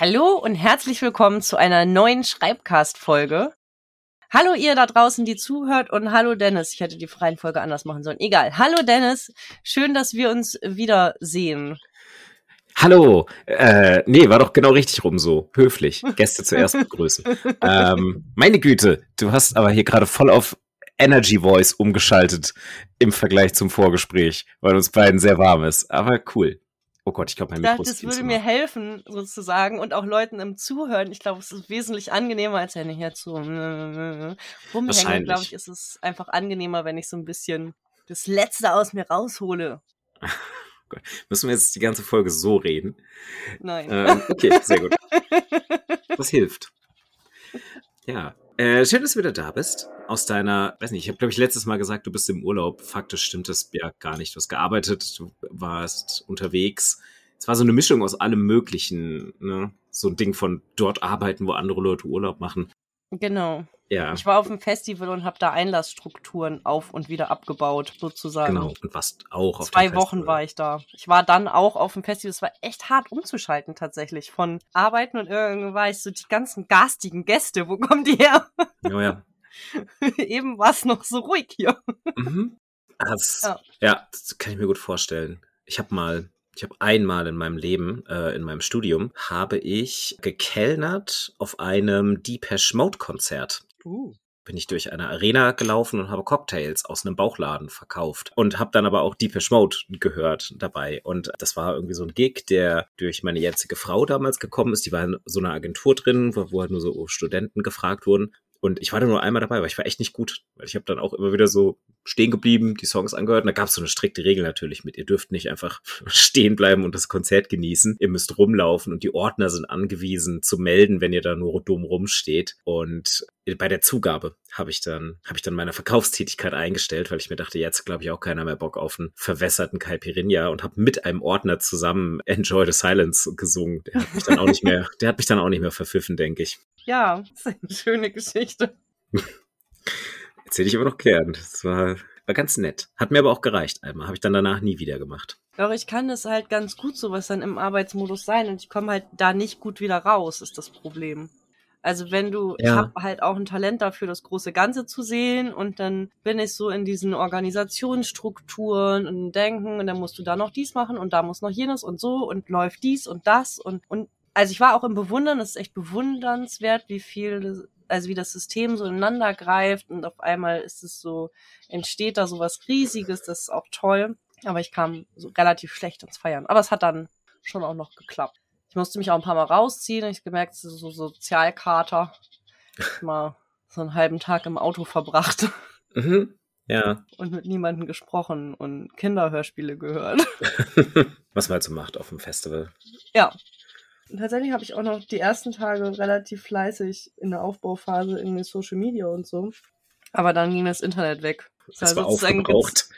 Hallo und herzlich willkommen zu einer neuen Schreibcast-Folge. Hallo ihr da draußen, die zuhört und hallo Dennis. Ich hätte die freien Folge anders machen sollen. Egal. Hallo Dennis. Schön, dass wir uns wiedersehen. Hallo. Äh, nee, war doch genau richtig rum so. Höflich. Gäste zuerst begrüßen. ähm, meine Güte, du hast aber hier gerade voll auf Energy Voice umgeschaltet im Vergleich zum Vorgespräch, weil uns beiden sehr warm ist. Aber cool. Oh Gott, ich glaube, mein Mikro Das, das würde mir helfen, sozusagen, und auch Leuten im Zuhören. Ich glaube, es ist wesentlich angenehmer, als wenn ich jetzt so rumhänge. Glaube ich, ist es einfach angenehmer, wenn ich so ein bisschen das Letzte aus mir raushole. Gott. Müssen wir jetzt die ganze Folge so reden? Nein. Ähm, okay, sehr gut. Das hilft. Ja. Äh, schön, dass du wieder da bist. Aus deiner, weiß nicht, ich habe, glaube ich, letztes Mal gesagt, du bist im Urlaub. Faktisch stimmt das ja gar nicht. Du hast gearbeitet, du warst unterwegs. Es war so eine Mischung aus allem Möglichen. Ne? So ein Ding von dort arbeiten, wo andere Leute Urlaub machen. Genau. Ja. Ich war auf dem Festival und habe da Einlassstrukturen auf und wieder abgebaut, sozusagen. Genau, und warst auch auf Zwei Wochen war ich da. Ich war dann auch auf dem Festival. Es war echt hart umzuschalten tatsächlich. Von Arbeiten und irgendwie war ich so die ganzen garstigen Gäste. Wo kommen die her? Ja, ja. Eben war es noch so ruhig hier. Mhm. Das, ja. ja, das kann ich mir gut vorstellen. Ich habe mal ich habe einmal in meinem Leben, äh, in meinem Studium, habe ich gekellnert auf einem Deepesh Mode Konzert. Uh bin ich durch eine Arena gelaufen und habe Cocktails aus einem Bauchladen verkauft und habe dann aber auch Deepesh Mode gehört dabei und das war irgendwie so ein Gig, der durch meine jetzige Frau damals gekommen ist. Die war in so einer Agentur drin, wo, wo halt nur so Studenten gefragt wurden und ich war da nur einmal dabei, aber ich war echt nicht gut, weil ich habe dann auch immer wieder so stehen geblieben, die Songs angehört. Und da gab es so eine strikte Regel natürlich mit, ihr dürft nicht einfach stehen bleiben und das Konzert genießen. Ihr müsst rumlaufen und die Ordner sind angewiesen zu melden, wenn ihr da nur dumm rumsteht. Und bei der Zugabe habe ich dann habe ich dann meine Verkaufstätigkeit eingestellt, weil ich mir dachte, jetzt glaube ich auch keiner mehr Bock auf einen verwässerten Caipirinha und habe mit einem Ordner zusammen Enjoy the Silence gesungen. Der hat mich dann auch nicht mehr, der hat mich dann auch nicht mehr verpfiffen, denke ich. Ja, das ist eine schöne Geschichte. Erzähle ich aber noch gern. Das war, war ganz nett. Hat mir aber auch gereicht einmal. Habe ich dann danach nie wieder gemacht. Doch, ich kann das halt ganz gut sowas dann im Arbeitsmodus sein und ich komme halt da nicht gut wieder raus, ist das Problem. Also wenn du, ja. ich habe halt auch ein Talent dafür, das große Ganze zu sehen und dann bin ich so in diesen Organisationsstrukturen und Denken und dann musst du da noch dies machen und da muss noch jenes und so und läuft dies und das und, und also ich war auch im Bewundern, es ist echt bewundernswert, wie viel also wie das System so ineinander greift und auf einmal ist es so, entsteht da so was Riesiges, das ist auch toll. Aber ich kam so relativ schlecht ins Feiern. Aber es hat dann schon auch noch geklappt. Ich musste mich auch ein paar Mal rausziehen. Ich gemerkt, es ist so Sozialkater. mal so einen halben Tag im Auto verbracht. Mhm. Ja. Und mit niemandem gesprochen und Kinderhörspiele gehört. Was man halt so macht auf dem Festival. Ja, tatsächlich habe ich auch noch die ersten Tage relativ fleißig in der Aufbauphase in Social Media und so. Aber dann ging das Internet weg. Das, das war aufgebraucht.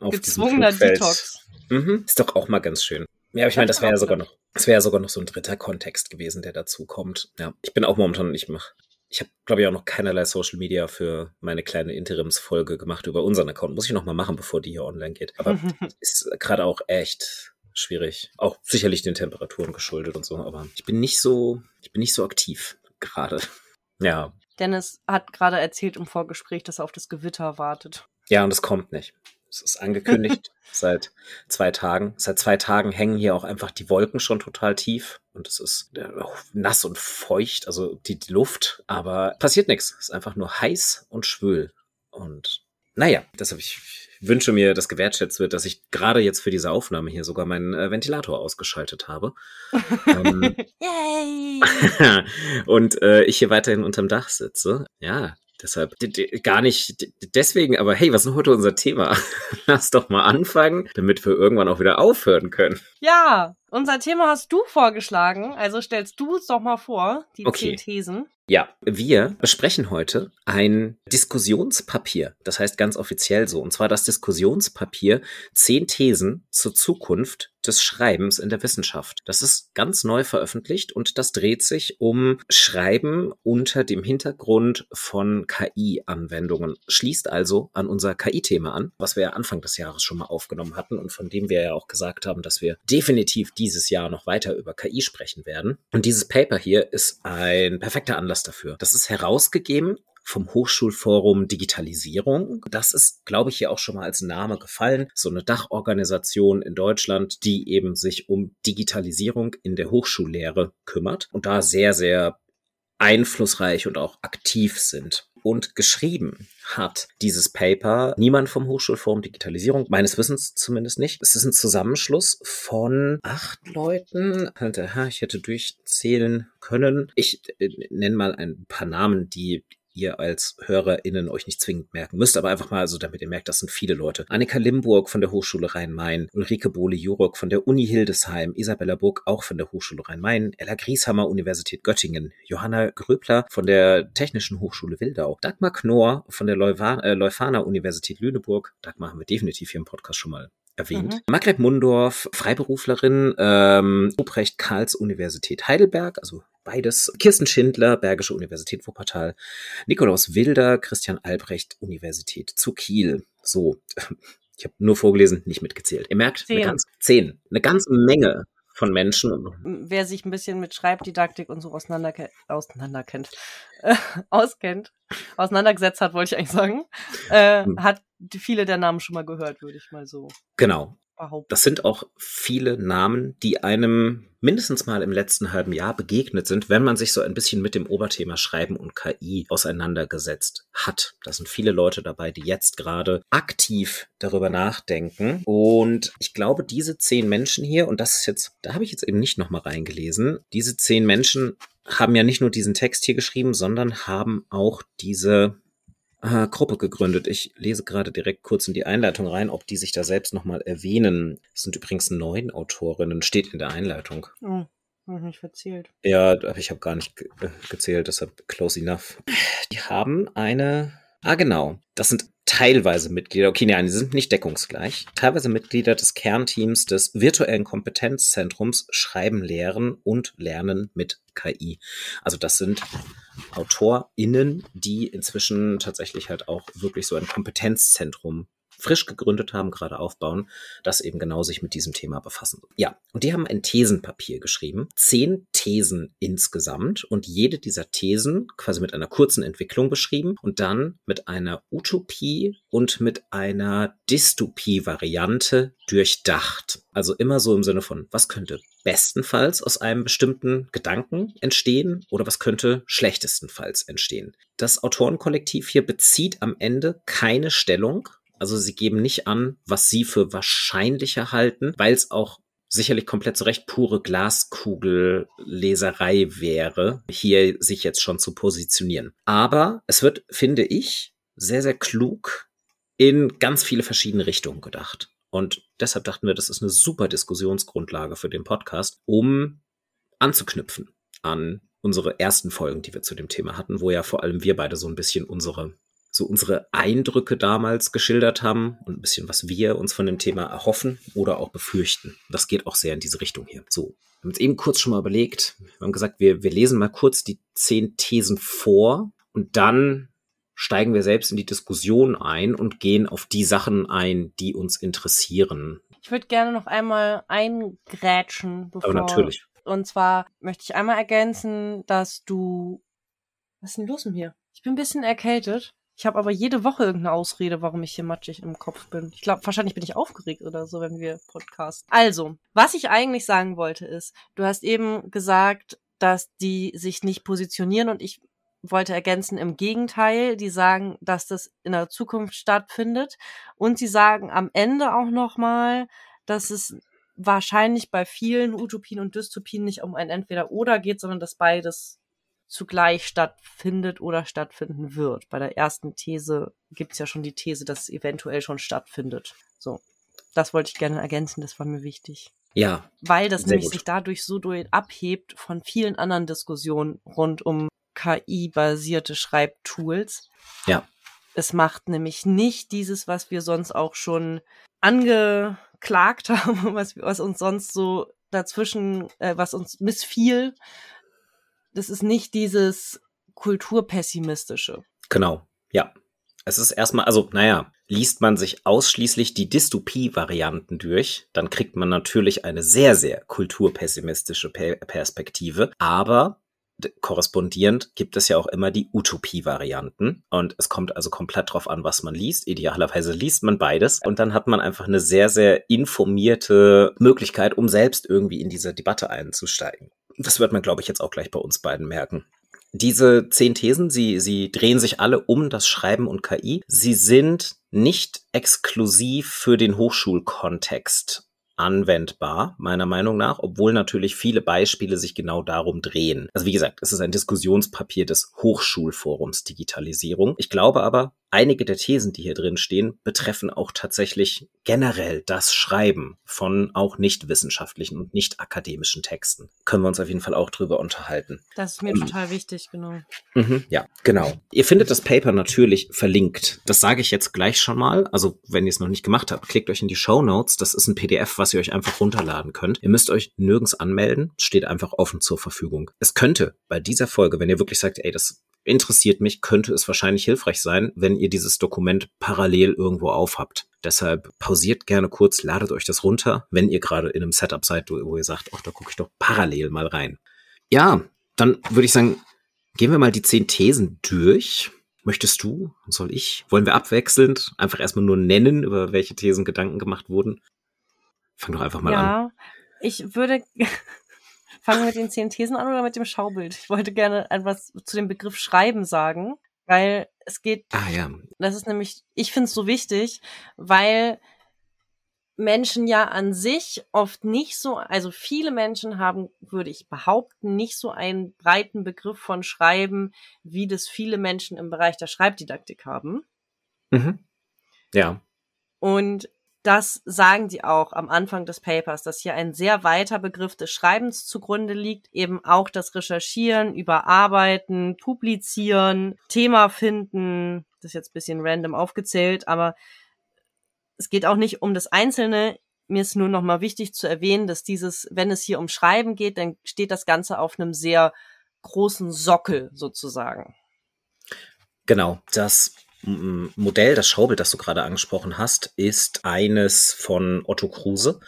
Auf gezwungener Detox. Mhm. Ist doch auch mal ganz schön. Ja, aber ich meine, das wäre ja sogar noch, das wäre ja sogar noch so ein dritter Kontext gewesen, der dazu kommt. Ja, ich bin auch momentan, ich mache, ich habe, glaube ich, auch noch keinerlei Social Media für meine kleine Interimsfolge gemacht über unseren Account. Muss ich noch mal machen, bevor die hier online geht. Aber ist gerade auch echt schwierig. Auch sicherlich den Temperaturen geschuldet und so, aber ich bin nicht so, ich bin nicht so aktiv gerade. Ja. Dennis hat gerade erzählt im Vorgespräch, dass er auf das Gewitter wartet. Ja, und es kommt nicht. Es ist angekündigt seit zwei Tagen. Seit zwei Tagen hängen hier auch einfach die Wolken schon total tief und es ist äh, nass und feucht, also die, die Luft, aber passiert nichts. Es ist einfach nur heiß und schwül. Und naja, das habe ich wünsche mir, dass gewertschätzt wird, dass ich gerade jetzt für diese Aufnahme hier sogar meinen äh, Ventilator ausgeschaltet habe. ähm, Yay! und äh, ich hier weiterhin unterm Dach sitze. Ja, Deshalb gar nicht deswegen, aber hey, was ist heute unser Thema? Lass doch mal anfangen, damit wir irgendwann auch wieder aufhören können. Ja, unser Thema hast du vorgeschlagen, also stellst du es doch mal vor, die okay. zehn Thesen. Ja, wir besprechen heute ein Diskussionspapier. Das heißt ganz offiziell so. Und zwar das Diskussionspapier Zehn Thesen zur Zukunft des Schreibens in der Wissenschaft. Das ist ganz neu veröffentlicht und das dreht sich um Schreiben unter dem Hintergrund von KI-Anwendungen. Schließt also an unser KI-Thema an, was wir ja Anfang des Jahres schon mal aufgenommen hatten und von dem wir ja auch gesagt haben, dass wir definitiv dieses Jahr noch weiter über KI sprechen werden. Und dieses Paper hier ist ein perfekter Anlass dafür. Das ist herausgegeben vom Hochschulforum Digitalisierung. Das ist, glaube ich, hier auch schon mal als Name gefallen. So eine Dachorganisation in Deutschland, die eben sich um Digitalisierung in der Hochschullehre kümmert und da sehr, sehr einflussreich und auch aktiv sind. Und geschrieben hat dieses Paper niemand vom Hochschulforum Digitalisierung, meines Wissens zumindest nicht. Es ist ein Zusammenschluss von acht Leuten. Ich hätte durchzählen können. Ich äh, nenne mal ein paar Namen, die ihr als HörerInnen euch nicht zwingend merken müsst, aber einfach mal so, damit ihr merkt, das sind viele Leute. Annika Limburg von der Hochschule Rhein-Main, Ulrike Bohle-Jurok von der Uni Hildesheim, Isabella Burg auch von der Hochschule Rhein-Main, Ella Grieshammer, Universität Göttingen, Johanna Gröbler von der Technischen Hochschule Wildau, Dagmar Knorr von der Leuphana, äh, Leuphana Universität Lüneburg, Dagmar haben wir definitiv hier im Podcast schon mal erwähnt. Mhm. Margret Mundorf, Freiberuflerin, ähm, Ruprecht Karls Universität Heidelberg, also beides. Kirsten Schindler, Bergische Universität Wuppertal. Nikolaus Wilder, Christian Albrecht, Universität zu Kiel. So, ich habe nur vorgelesen, nicht mitgezählt. Ihr merkt, zehn. Eine ganz, zehn. Eine ganze Menge von Menschen. Wer sich ein bisschen mit Schreibdidaktik und so auseinanderkennt, auseinanderkennt, äh, auskennt, auseinandergesetzt hat, wollte ich eigentlich sagen, äh, hm. hat viele der Namen schon mal gehört, würde ich mal so. Genau. Das sind auch viele Namen, die einem mindestens mal im letzten halben Jahr begegnet sind, wenn man sich so ein bisschen mit dem Oberthema Schreiben und KI auseinandergesetzt hat. Da sind viele Leute dabei, die jetzt gerade aktiv darüber nachdenken. Und ich glaube, diese zehn Menschen hier, und das ist jetzt, da habe ich jetzt eben nicht nochmal reingelesen, diese zehn Menschen haben ja nicht nur diesen Text hier geschrieben, sondern haben auch diese äh, Gruppe gegründet. Ich lese gerade direkt kurz in die Einleitung rein, ob die sich da selbst nochmal erwähnen. Es sind übrigens neun Autorinnen, steht in der Einleitung. Oh. Hab ich nicht verzählt. Ja, ich habe gar nicht ge äh, gezählt, deshalb close enough. Die haben eine. Ah, genau. Das sind teilweise Mitglieder, okay, nein, die sind nicht deckungsgleich, teilweise Mitglieder des Kernteams des virtuellen Kompetenzzentrums Schreiben, Lehren und Lernen mit KI. Also das sind AutorInnen, die inzwischen tatsächlich halt auch wirklich so ein Kompetenzzentrum frisch gegründet haben, gerade aufbauen, das eben genau sich mit diesem Thema befassen. Ja, und die haben ein Thesenpapier geschrieben, zehn Thesen insgesamt und jede dieser Thesen quasi mit einer kurzen Entwicklung beschrieben und dann mit einer Utopie und mit einer Dystopie-Variante durchdacht. Also immer so im Sinne von, was könnte bestenfalls aus einem bestimmten Gedanken entstehen oder was könnte schlechtestenfalls entstehen. Das Autorenkollektiv hier bezieht am Ende keine Stellung, also sie geben nicht an, was sie für wahrscheinlicher halten, weil es auch sicherlich komplett zu Recht pure Glaskugelleserei wäre, hier sich jetzt schon zu positionieren. Aber es wird, finde ich, sehr, sehr klug in ganz viele verschiedene Richtungen gedacht. Und deshalb dachten wir, das ist eine super Diskussionsgrundlage für den Podcast, um anzuknüpfen an unsere ersten Folgen, die wir zu dem Thema hatten, wo ja vor allem wir beide so ein bisschen unsere so unsere Eindrücke damals geschildert haben und ein bisschen, was wir uns von dem Thema erhoffen oder auch befürchten. Das geht auch sehr in diese Richtung hier. So, wir haben uns eben kurz schon mal überlegt. Wir haben gesagt, wir, wir lesen mal kurz die zehn Thesen vor und dann steigen wir selbst in die Diskussion ein und gehen auf die Sachen ein, die uns interessieren. Ich würde gerne noch einmal eingrätschen, bevor. Aber natürlich. Und zwar möchte ich einmal ergänzen, dass du. Was ist denn los mit mir? Ich bin ein bisschen erkältet. Ich habe aber jede Woche irgendeine Ausrede, warum ich hier matschig im Kopf bin. Ich glaube, wahrscheinlich bin ich aufgeregt oder so, wenn wir Podcast. Also, was ich eigentlich sagen wollte ist, du hast eben gesagt, dass die sich nicht positionieren und ich wollte ergänzen, im Gegenteil, die sagen, dass das in der Zukunft stattfindet und sie sagen am Ende auch nochmal, dass es wahrscheinlich bei vielen Utopien und Dystopien nicht um ein Entweder-Oder geht, sondern dass beides zugleich stattfindet oder stattfinden wird. Bei der ersten These gibt es ja schon die These, dass es eventuell schon stattfindet. So, das wollte ich gerne ergänzen, das war mir wichtig. Ja. Weil das nämlich gut. sich dadurch so durch abhebt von vielen anderen Diskussionen rund um KI-basierte Schreibtools. Ja. Es macht nämlich nicht dieses, was wir sonst auch schon ange beklagt haben, was, was uns sonst so dazwischen, äh, was uns missfiel. Das ist nicht dieses kulturpessimistische. Genau, ja. Es ist erstmal, also, naja, liest man sich ausschließlich die Dystopie-Varianten durch, dann kriegt man natürlich eine sehr, sehr kulturpessimistische Perspektive. Aber korrespondierend gibt es ja auch immer die Utopie-Varianten. Und es kommt also komplett drauf an, was man liest. Idealerweise liest man beides. Und dann hat man einfach eine sehr, sehr informierte Möglichkeit, um selbst irgendwie in diese Debatte einzusteigen. Das wird man, glaube ich, jetzt auch gleich bei uns beiden merken. Diese zehn Thesen, sie, sie drehen sich alle um das Schreiben und KI. Sie sind nicht exklusiv für den Hochschulkontext anwendbar, meiner Meinung nach, obwohl natürlich viele Beispiele sich genau darum drehen. Also wie gesagt, es ist ein Diskussionspapier des Hochschulforums Digitalisierung. Ich glaube aber, einige der Thesen, die hier drin stehen, betreffen auch tatsächlich generell das Schreiben von auch nicht wissenschaftlichen und nicht akademischen Texten. Können wir uns auf jeden Fall auch drüber unterhalten. Das ist mir um, total wichtig, genau. Mhm, ja, genau. Ihr findet das Paper natürlich verlinkt. Das sage ich jetzt gleich schon mal. Also, wenn ihr es noch nicht gemacht habt, klickt euch in die Show Notes. Das ist ein PDF, was ihr euch einfach runterladen könnt. Ihr müsst euch nirgends anmelden. Steht einfach offen zur Verfügung. Es könnte bei dieser Folge, wenn ihr wirklich sagt, ey, das interessiert mich, könnte es wahrscheinlich hilfreich sein, wenn ihr dieses Dokument parallel irgendwo aufhabt. Deshalb pausiert gerne kurz, ladet euch das runter, wenn ihr gerade in einem Setup seid, wo ihr sagt, ach, da gucke ich doch parallel mal rein. Ja, dann würde ich sagen, gehen wir mal die zehn Thesen durch. Möchtest du? Soll ich? Wollen wir abwechselnd einfach erstmal nur nennen, über welche Thesen Gedanken gemacht wurden? Fang doch einfach mal ja, an. Ja, ich würde Fangen wir mit den zehn Thesen an oder mit dem Schaubild? Ich wollte gerne etwas zu dem Begriff Schreiben sagen, weil es geht. Ah ja. Das ist nämlich, ich finde es so wichtig, weil Menschen ja an sich oft nicht so, also viele Menschen haben, würde ich behaupten, nicht so einen breiten Begriff von Schreiben, wie das viele Menschen im Bereich der Schreibdidaktik haben. Mhm. Ja. Und das sagen die auch am Anfang des Papers, dass hier ein sehr weiter Begriff des Schreibens zugrunde liegt, eben auch das Recherchieren, Überarbeiten, Publizieren, Thema finden, das ist jetzt ein bisschen random aufgezählt, aber es geht auch nicht um das Einzelne. Mir ist nur nochmal wichtig zu erwähnen, dass dieses, wenn es hier um Schreiben geht, dann steht das Ganze auf einem sehr großen Sockel sozusagen. Genau, das Modell, das Schaubild, das du gerade angesprochen hast, ist eines von Otto Kruse.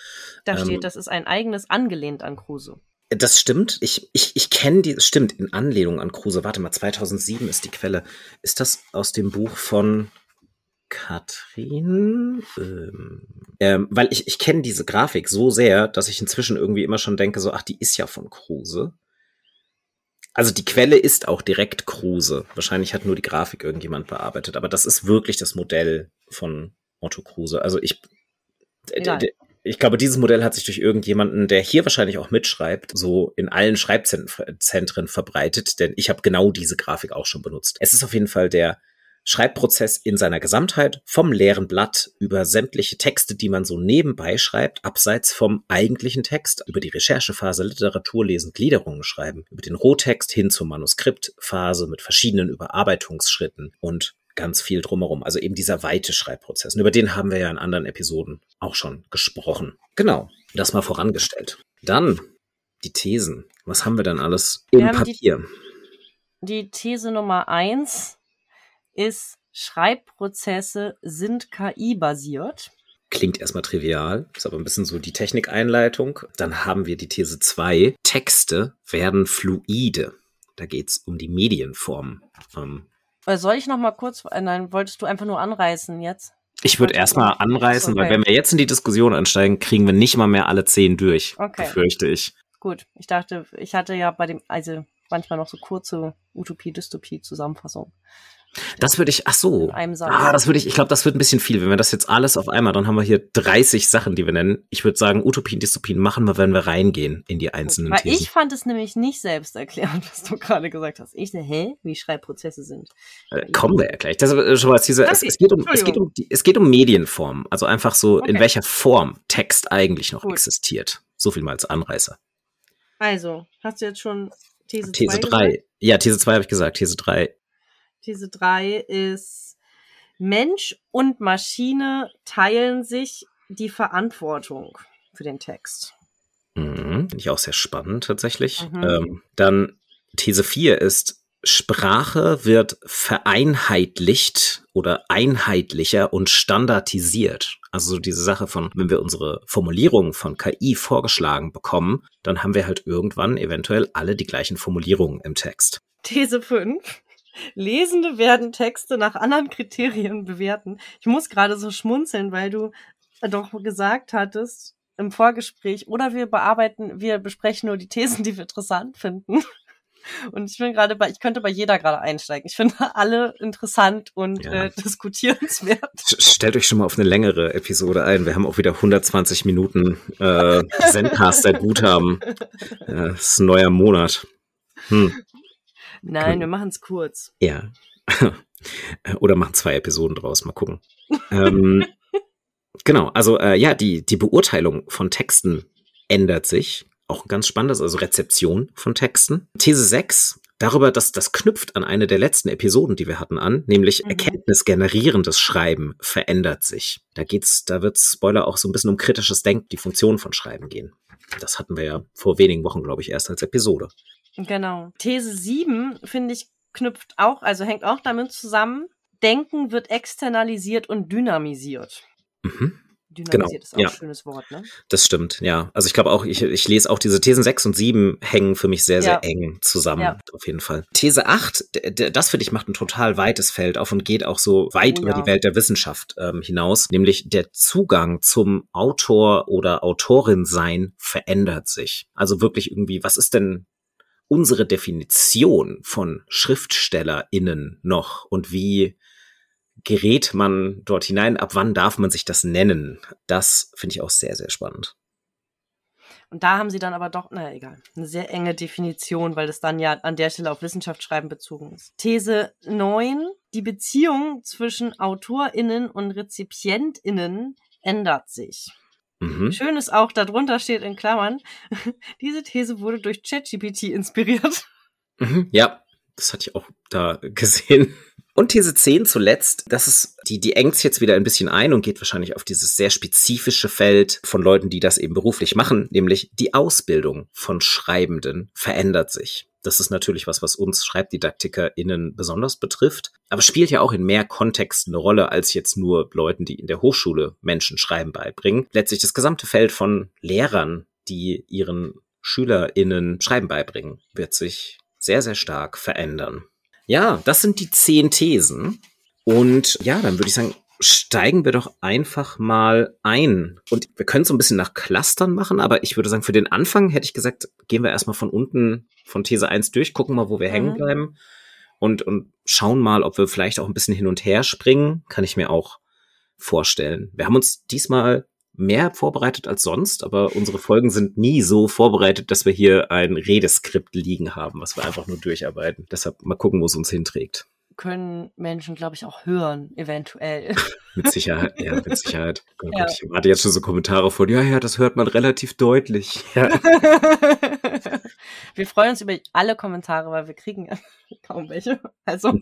Da steht, ähm, das ist ein eigenes angelehnt an Kruse. Das stimmt. Ich, ich, ich kenne die, stimmt, in Anlehnung an Kruse. Warte mal, 2007 ist die Quelle. Ist das aus dem Buch von Katrin? Ähm, ähm, weil ich, ich kenne diese Grafik so sehr, dass ich inzwischen irgendwie immer schon denke, so, ach, die ist ja von Kruse. Also die Quelle ist auch direkt Kruse. Wahrscheinlich hat nur die Grafik irgendjemand bearbeitet, aber das ist wirklich das Modell von Otto Kruse. Also ich, ja. ich glaube, dieses Modell hat sich durch irgendjemanden, der hier wahrscheinlich auch mitschreibt, so in allen Schreibzentren verbreitet, denn ich habe genau diese Grafik auch schon benutzt. Es ist auf jeden Fall der Schreibprozess in seiner Gesamtheit, vom leeren Blatt über sämtliche Texte, die man so nebenbei schreibt, abseits vom eigentlichen Text, über die Recherchephase, Literaturlesen, Gliederungen schreiben, über den Rohtext hin zur Manuskriptphase mit verschiedenen Überarbeitungsschritten und ganz viel drumherum. Also eben dieser weite Schreibprozess. Und über den haben wir ja in anderen Episoden auch schon gesprochen. Genau, das mal vorangestellt. Dann die Thesen. Was haben wir dann alles im Papier? Die, die These Nummer eins ist, Schreibprozesse sind KI-basiert. Klingt erstmal trivial, ist aber ein bisschen so die Technikeinleitung. Dann haben wir die These 2. Texte werden fluide. Da geht es um die Medienform. Ähm, Soll ich noch mal kurz, äh, nein, wolltest du einfach nur anreißen jetzt? Ich würde erstmal anreißen, okay. weil wenn wir jetzt in die Diskussion einsteigen, kriegen wir nicht mal mehr alle zehn durch, okay. befürchte ich. Gut, ich dachte, ich hatte ja bei dem, also manchmal noch so kurze Utopie-Dystopie-Zusammenfassungen. Das würde ich, ach so. Ah, das würde ich, ich glaube, das wird ein bisschen viel. Wenn wir das jetzt alles auf einmal, dann haben wir hier 30 Sachen, die wir nennen. Ich würde sagen, Utopien, Dystopien machen wir, wenn wir reingehen in die einzelnen Weil Thesen. ich fand es nämlich nicht selbst erklärend, was du gerade gesagt hast. Ich hä? Wie Schreibprozesse sind. Äh, kommen wir ja gleich. Das ist schon was diese, es, es, geht um, es geht um, es geht um Medienform. Also einfach so, okay. in welcher Form Text eigentlich noch Gut. existiert. So viel mal als Anreißer. Also, hast du jetzt schon These 2 These 3. Ja, These 2 habe ich gesagt. These 3 diese drei ist Mensch und Maschine teilen sich die Verantwortung für den Text. Mhm, Finde ich auch sehr spannend tatsächlich. Mhm. Ähm, dann These 4 ist, Sprache wird vereinheitlicht oder einheitlicher und standardisiert. Also diese Sache von, wenn wir unsere Formulierungen von KI vorgeschlagen bekommen, dann haben wir halt irgendwann eventuell alle die gleichen Formulierungen im Text. These 5. Lesende werden Texte nach anderen Kriterien bewerten. Ich muss gerade so schmunzeln, weil du doch gesagt hattest im Vorgespräch, oder wir bearbeiten, wir besprechen nur die Thesen, die wir interessant finden. Und ich bin gerade bei, ich könnte bei jeder gerade einsteigen. Ich finde alle interessant und ja. äh, diskutierenswert. Stellt euch schon mal auf eine längere Episode ein. Wir haben auch wieder 120 Minuten äh, Zencaster Guthaben. Äh, das ist ein neuer Monat. Hm. Nein, wir machen es kurz. Ja. Oder machen zwei Episoden draus. Mal gucken. ähm, genau, also äh, ja, die, die Beurteilung von Texten ändert sich auch ganz spannendes, also Rezeption von Texten. These 6, darüber, dass das knüpft an eine der letzten Episoden, die wir hatten, an, nämlich mhm. erkenntnisgenerierendes Schreiben verändert sich. Da geht's, da wird Spoiler auch so ein bisschen um kritisches Denken, die Funktion von Schreiben gehen. Das hatten wir ja vor wenigen Wochen, glaube ich, erst als Episode. Genau. These 7, finde ich, knüpft auch, also hängt auch damit zusammen. Denken wird externalisiert und dynamisiert. Mhm. Dynamisiert genau. ist auch ja. ein schönes Wort, ne? Das stimmt, ja. Also ich glaube auch, ich, ich lese auch diese Thesen 6 und 7 hängen für mich sehr, sehr ja. eng zusammen, ja. auf jeden Fall. These 8, das für dich macht ein total weites Feld auf und geht auch so weit oh, über die Welt der Wissenschaft ähm, hinaus, nämlich der Zugang zum Autor oder Autorin sein verändert sich. Also wirklich irgendwie, was ist denn unsere Definition von SchriftstellerInnen noch und wie gerät man dort hinein? Ab wann darf man sich das nennen? Das finde ich auch sehr, sehr spannend. Und da haben sie dann aber doch, naja, egal, eine sehr enge Definition, weil das dann ja an der Stelle auf Wissenschaftsschreiben bezogen ist. These 9. Die Beziehung zwischen AutorInnen und RezipientInnen ändert sich. Mhm. Schön ist auch, darunter steht in Klammern, diese These wurde durch ChatGPT inspiriert. Mhm, ja, das hatte ich auch da gesehen. Und These 10 zuletzt, das ist, die, die engt jetzt wieder ein bisschen ein und geht wahrscheinlich auf dieses sehr spezifische Feld von Leuten, die das eben beruflich machen, nämlich die Ausbildung von Schreibenden verändert sich. Das ist natürlich was, was uns SchreibdidaktikerInnen besonders betrifft, aber spielt ja auch in mehr Kontexten eine Rolle als jetzt nur Leuten, die in der Hochschule Menschen Schreiben beibringen. Letztlich das gesamte Feld von Lehrern, die ihren SchülerInnen Schreiben beibringen, wird sich sehr, sehr stark verändern. Ja, das sind die zehn Thesen. Und ja, dann würde ich sagen, steigen wir doch einfach mal ein. Und wir können so ein bisschen nach Clustern machen, aber ich würde sagen, für den Anfang hätte ich gesagt, gehen wir erstmal von unten von These 1 durch, gucken mal, wo wir mhm. hängen bleiben und, und schauen mal, ob wir vielleicht auch ein bisschen hin und her springen. Kann ich mir auch vorstellen. Wir haben uns diesmal mehr vorbereitet als sonst, aber unsere Folgen sind nie so vorbereitet, dass wir hier ein Redeskript liegen haben, was wir einfach nur durcharbeiten. Deshalb mal gucken, wo es uns hinträgt. Können Menschen, glaube ich, auch hören, eventuell. mit Sicherheit, ja, mit Sicherheit. Oh ja. Ich warte jetzt schon so Kommentare von, ja, ja, das hört man relativ deutlich. Ja. wir freuen uns über alle Kommentare, weil wir kriegen kaum welche. Also.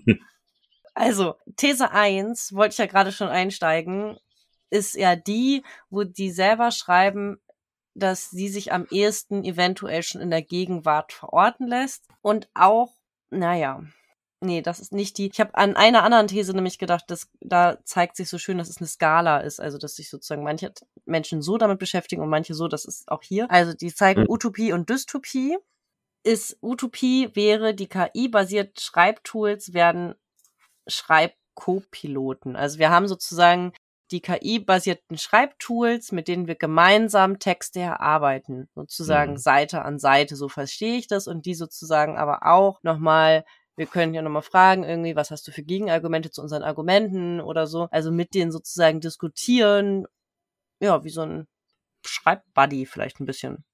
Also, These 1 wollte ich ja gerade schon einsteigen ist ja die, wo die selber schreiben, dass sie sich am ehesten eventuell schon in der Gegenwart verorten lässt und auch, naja, nee, das ist nicht die. Ich habe an einer anderen These nämlich gedacht, dass da zeigt sich so schön, dass es eine Skala ist, also dass sich sozusagen manche Menschen so damit beschäftigen und manche so, das ist auch hier. Also die zeigen mhm. Utopie und Dystopie. Ist Utopie wäre, die KI-basiert Schreibtools werden Schreibkopiloten. Also wir haben sozusagen die KI-basierten Schreibtools, mit denen wir gemeinsam Texte erarbeiten, sozusagen mhm. Seite an Seite, so verstehe ich das und die sozusagen aber auch nochmal wir können ja nochmal fragen, irgendwie, was hast du für Gegenargumente zu unseren Argumenten oder so. Also mit denen sozusagen diskutieren, ja, wie so ein Schreibbuddy vielleicht ein bisschen.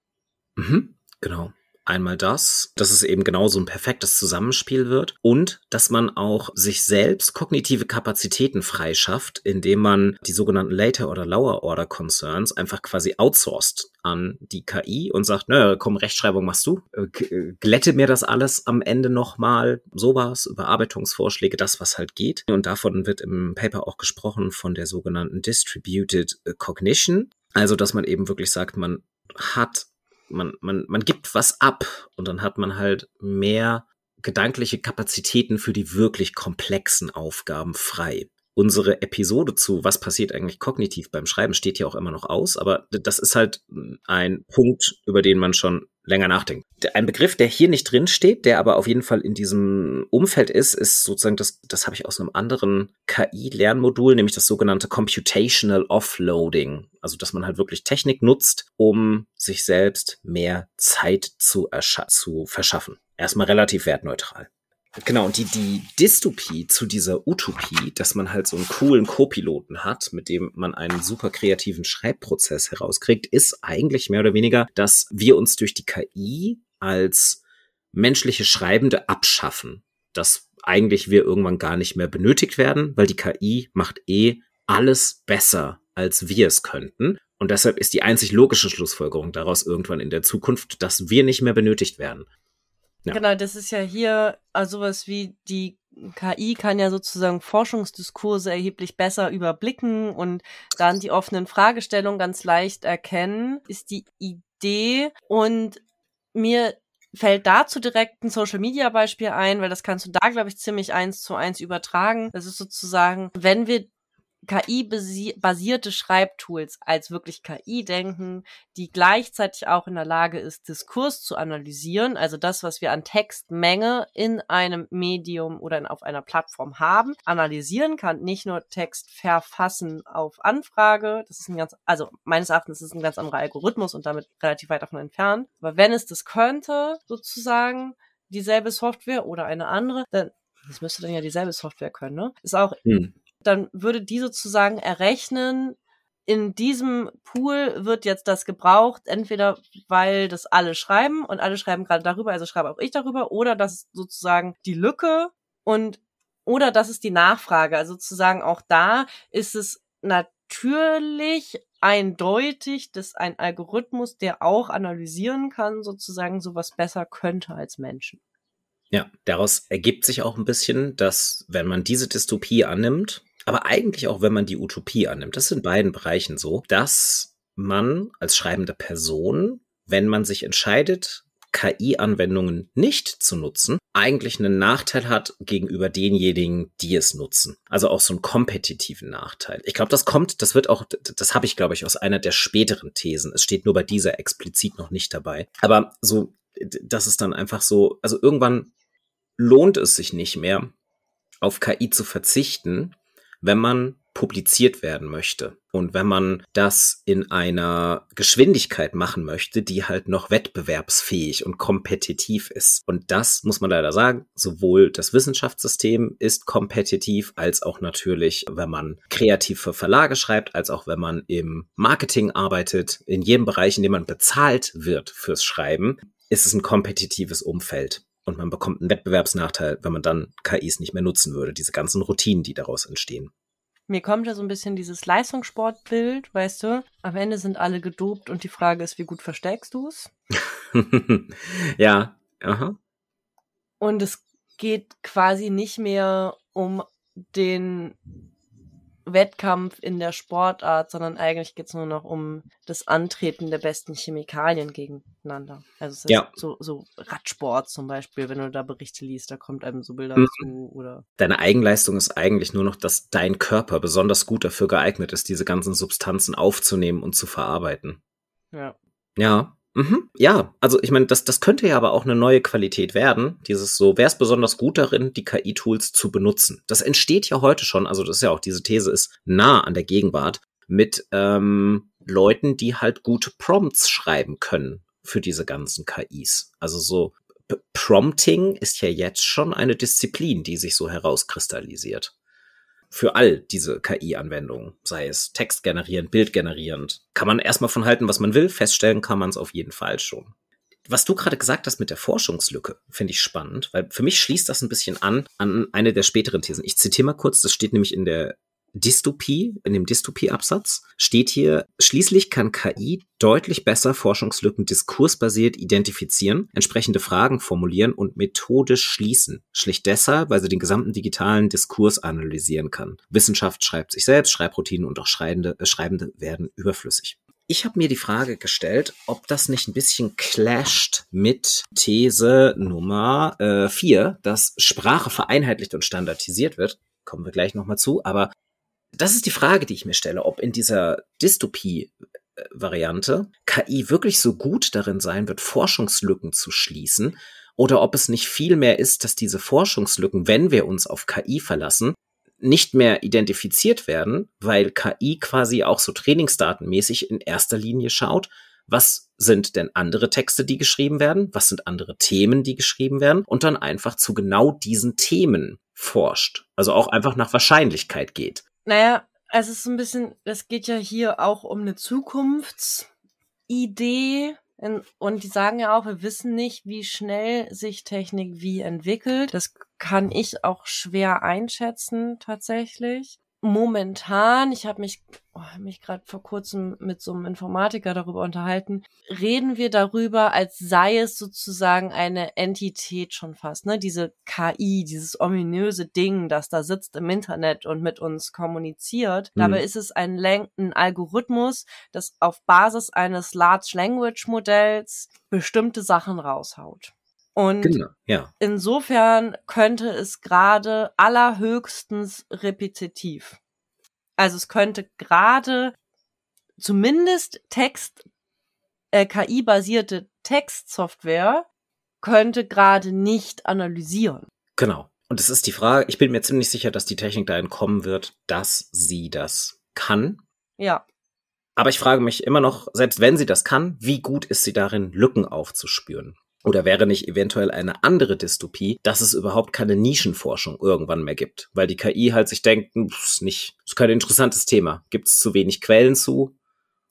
Mhm, genau. Einmal das, dass es eben genau so ein perfektes Zusammenspiel wird und dass man auch sich selbst kognitive Kapazitäten freischafft, indem man die sogenannten Later- oder Lower-Order-Concerns einfach quasi outsourced an die KI und sagt, naja, komm, Rechtschreibung machst du, äh, äh, glätte mir das alles am Ende nochmal, sowas, Überarbeitungsvorschläge, das, was halt geht. Und davon wird im Paper auch gesprochen von der sogenannten Distributed Cognition. Also, dass man eben wirklich sagt, man hat man, man, man gibt was ab und dann hat man halt mehr gedankliche Kapazitäten für die wirklich komplexen Aufgaben frei. Unsere Episode zu Was passiert eigentlich kognitiv beim Schreiben steht ja auch immer noch aus, aber das ist halt ein Punkt, über den man schon länger nachdenken. Ein Begriff, der hier nicht drin steht, der aber auf jeden Fall in diesem Umfeld ist, ist sozusagen das, das habe ich aus einem anderen KI-Lernmodul, nämlich das sogenannte Computational Offloading. Also, dass man halt wirklich Technik nutzt, um sich selbst mehr Zeit zu, zu verschaffen. Erstmal relativ wertneutral. Genau, und die, die Dystopie zu dieser Utopie, dass man halt so einen coolen Co-Piloten hat, mit dem man einen super kreativen Schreibprozess herauskriegt, ist eigentlich mehr oder weniger, dass wir uns durch die KI als menschliche Schreibende abschaffen. Dass eigentlich wir irgendwann gar nicht mehr benötigt werden, weil die KI macht eh alles besser, als wir es könnten. Und deshalb ist die einzig logische Schlussfolgerung daraus irgendwann in der Zukunft, dass wir nicht mehr benötigt werden. Genau, das ist ja hier also sowas wie die KI kann ja sozusagen Forschungsdiskurse erheblich besser überblicken und dann die offenen Fragestellungen ganz leicht erkennen, ist die Idee. Und mir fällt dazu direkt ein Social Media Beispiel ein, weil das kannst du da, glaube ich, ziemlich eins zu eins übertragen. Das ist sozusagen, wenn wir KI-basierte Schreibtools als wirklich KI denken, die gleichzeitig auch in der Lage ist, Diskurs zu analysieren, also das, was wir an Textmenge in einem Medium oder auf einer Plattform haben, analysieren kann, nicht nur Text verfassen auf Anfrage, das ist ein ganz, also meines Erachtens ist es ein ganz anderer Algorithmus und damit relativ weit davon entfernt, aber wenn es das könnte, sozusagen, dieselbe Software oder eine andere, dann das müsste dann ja dieselbe Software können, ne? Ist auch hm dann würde die sozusagen errechnen, in diesem Pool wird jetzt das gebraucht, entweder weil das alle schreiben und alle schreiben gerade darüber, also schreibe auch ich darüber, oder das ist sozusagen die Lücke und oder das ist die Nachfrage. Also sozusagen auch da ist es natürlich eindeutig, dass ein Algorithmus, der auch analysieren kann, sozusagen sowas besser könnte als Menschen. Ja, daraus ergibt sich auch ein bisschen, dass wenn man diese Dystopie annimmt, aber eigentlich auch, wenn man die Utopie annimmt, das ist in beiden Bereichen so, dass man als schreibende Person, wenn man sich entscheidet, KI-Anwendungen nicht zu nutzen, eigentlich einen Nachteil hat gegenüber denjenigen, die es nutzen. Also auch so einen kompetitiven Nachteil. Ich glaube, das kommt, das wird auch, das habe ich, glaube ich, aus einer der späteren Thesen. Es steht nur bei dieser explizit noch nicht dabei. Aber so, das ist dann einfach so, also irgendwann lohnt es sich nicht mehr, auf KI zu verzichten, wenn man publiziert werden möchte und wenn man das in einer Geschwindigkeit machen möchte, die halt noch wettbewerbsfähig und kompetitiv ist. Und das muss man leider sagen, sowohl das Wissenschaftssystem ist kompetitiv, als auch natürlich, wenn man kreativ für Verlage schreibt, als auch wenn man im Marketing arbeitet, in jedem Bereich, in dem man bezahlt wird fürs Schreiben, ist es ein kompetitives Umfeld und man bekommt einen Wettbewerbsnachteil, wenn man dann KIs nicht mehr nutzen würde, diese ganzen Routinen, die daraus entstehen. Mir kommt ja so ein bisschen dieses Leistungssportbild, weißt du? Am Ende sind alle gedopt und die Frage ist, wie gut versteckst du es? ja, aha. Und es geht quasi nicht mehr um den Wettkampf in der Sportart, sondern eigentlich geht es nur noch um das Antreten der besten Chemikalien gegeneinander. Also ja. so, so Radsport zum Beispiel, wenn du da Berichte liest, da kommt einem so Bilder mhm. zu oder. Deine Eigenleistung ist eigentlich nur noch, dass dein Körper besonders gut dafür geeignet ist, diese ganzen Substanzen aufzunehmen und zu verarbeiten. Ja. Ja, Mhm. Ja, also ich meine, das, das könnte ja aber auch eine neue Qualität werden. Dieses so, wer ist besonders gut darin, die KI-Tools zu benutzen? Das entsteht ja heute schon, also das ist ja auch, diese These ist nah an der Gegenwart, mit ähm, Leuten, die halt gute Prompts schreiben können für diese ganzen KIs. Also so Prompting ist ja jetzt schon eine Disziplin, die sich so herauskristallisiert für all diese KI-Anwendungen, sei es Text generierend, Bild generierend. Kann man erstmal von halten, was man will, feststellen kann man es auf jeden Fall schon. was du gerade gesagt hast mit der Forschungslücke, finde ich spannend, weil für mich schließt das ein bisschen an an eine der späteren Thesen. Ich zitiere mal kurz, das steht nämlich in der Dystopie, in dem Dystopie-Absatz steht hier, schließlich kann KI deutlich besser Forschungslücken diskursbasiert identifizieren, entsprechende Fragen formulieren und methodisch schließen. Schlicht deshalb, weil sie den gesamten digitalen Diskurs analysieren kann. Wissenschaft schreibt sich selbst, Schreibroutinen und auch Schreibende, äh, Schreibende werden überflüssig. Ich habe mir die Frage gestellt, ob das nicht ein bisschen clasht mit These Nummer 4, äh, dass Sprache vereinheitlicht und standardisiert wird. Kommen wir gleich nochmal zu. Aber das ist die Frage, die ich mir stelle, ob in dieser Dystopie-Variante KI wirklich so gut darin sein wird, Forschungslücken zu schließen, oder ob es nicht viel mehr ist, dass diese Forschungslücken, wenn wir uns auf KI verlassen, nicht mehr identifiziert werden, weil KI quasi auch so trainingsdatenmäßig in erster Linie schaut, was sind denn andere Texte, die geschrieben werden, was sind andere Themen, die geschrieben werden und dann einfach zu genau diesen Themen forscht. Also auch einfach nach Wahrscheinlichkeit geht. Naja, es ist ein bisschen, es geht ja hier auch um eine Zukunftsidee, und die sagen ja auch, wir wissen nicht, wie schnell sich Technik wie entwickelt. Das kann ich auch schwer einschätzen tatsächlich momentan, ich habe mich, oh, mich gerade vor kurzem mit so einem Informatiker darüber unterhalten, reden wir darüber, als sei es sozusagen eine Entität schon fast, ne? Diese KI, dieses ominöse Ding, das da sitzt im Internet und mit uns kommuniziert. Mhm. Dabei ist es ein, ein Algorithmus, das auf Basis eines Large Language Modells bestimmte Sachen raushaut. Und genau, ja. insofern könnte es gerade allerhöchstens repetitiv. Also es könnte gerade zumindest Text, äh, KI-basierte Textsoftware könnte gerade nicht analysieren. Genau. Und es ist die Frage, ich bin mir ziemlich sicher, dass die Technik dahin kommen wird, dass sie das kann. Ja. Aber ich frage mich immer noch, selbst wenn sie das kann, wie gut ist sie darin, Lücken aufzuspüren? Oder wäre nicht eventuell eine andere Dystopie, dass es überhaupt keine Nischenforschung irgendwann mehr gibt? Weil die KI halt sich denkt, hm, ist nicht, ist kein interessantes Thema. Gibt es zu wenig Quellen zu?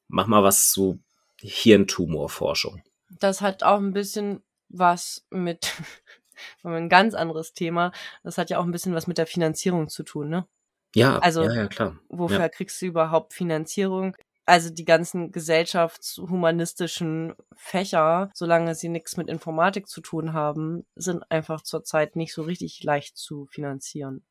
Mach mal was zu Hirntumorforschung. Das hat auch ein bisschen was mit, ein ganz anderes Thema. Das hat ja auch ein bisschen was mit der Finanzierung zu tun, ne? Ja, also, ja, ja, klar. Wofür ja. kriegst du überhaupt Finanzierung? Also die ganzen gesellschaftshumanistischen Fächer, solange sie nichts mit Informatik zu tun haben, sind einfach zurzeit nicht so richtig leicht zu finanzieren.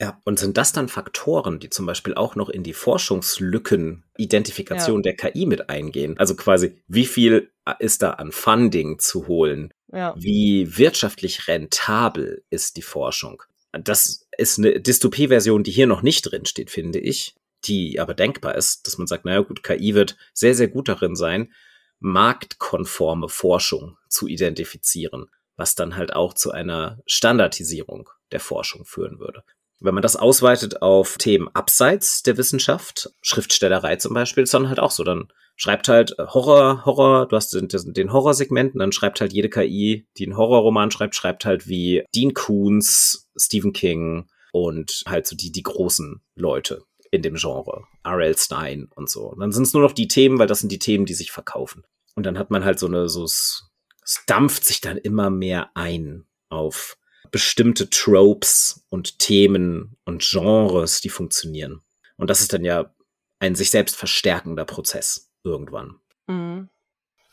Ja, und sind das dann Faktoren, die zum Beispiel auch noch in die Forschungslücken, Identifikation ja. der KI mit eingehen? Also quasi, wie viel ist da an Funding zu holen? Ja. Wie wirtschaftlich rentabel ist die Forschung? Das ist eine Dystopie-Version, die hier noch nicht drin steht, finde ich die aber denkbar ist, dass man sagt, naja gut, KI wird sehr, sehr gut darin sein, marktkonforme Forschung zu identifizieren, was dann halt auch zu einer Standardisierung der Forschung führen würde. Wenn man das ausweitet auf Themen abseits der Wissenschaft, Schriftstellerei zum Beispiel, ist dann halt auch so, dann schreibt halt äh, Horror, Horror, du hast den, den Horrorsegment und dann schreibt halt jede KI, die einen Horrorroman schreibt, schreibt halt wie Dean Koons, Stephen King und halt so die, die großen Leute in dem Genre. R.L. Stein und so. Und dann sind es nur noch die Themen, weil das sind die Themen, die sich verkaufen. Und dann hat man halt so eine, so, es dampft sich dann immer mehr ein auf bestimmte Tropes und Themen und Genres, die funktionieren. Und das ist dann ja ein sich selbst verstärkender Prozess irgendwann. Mhm.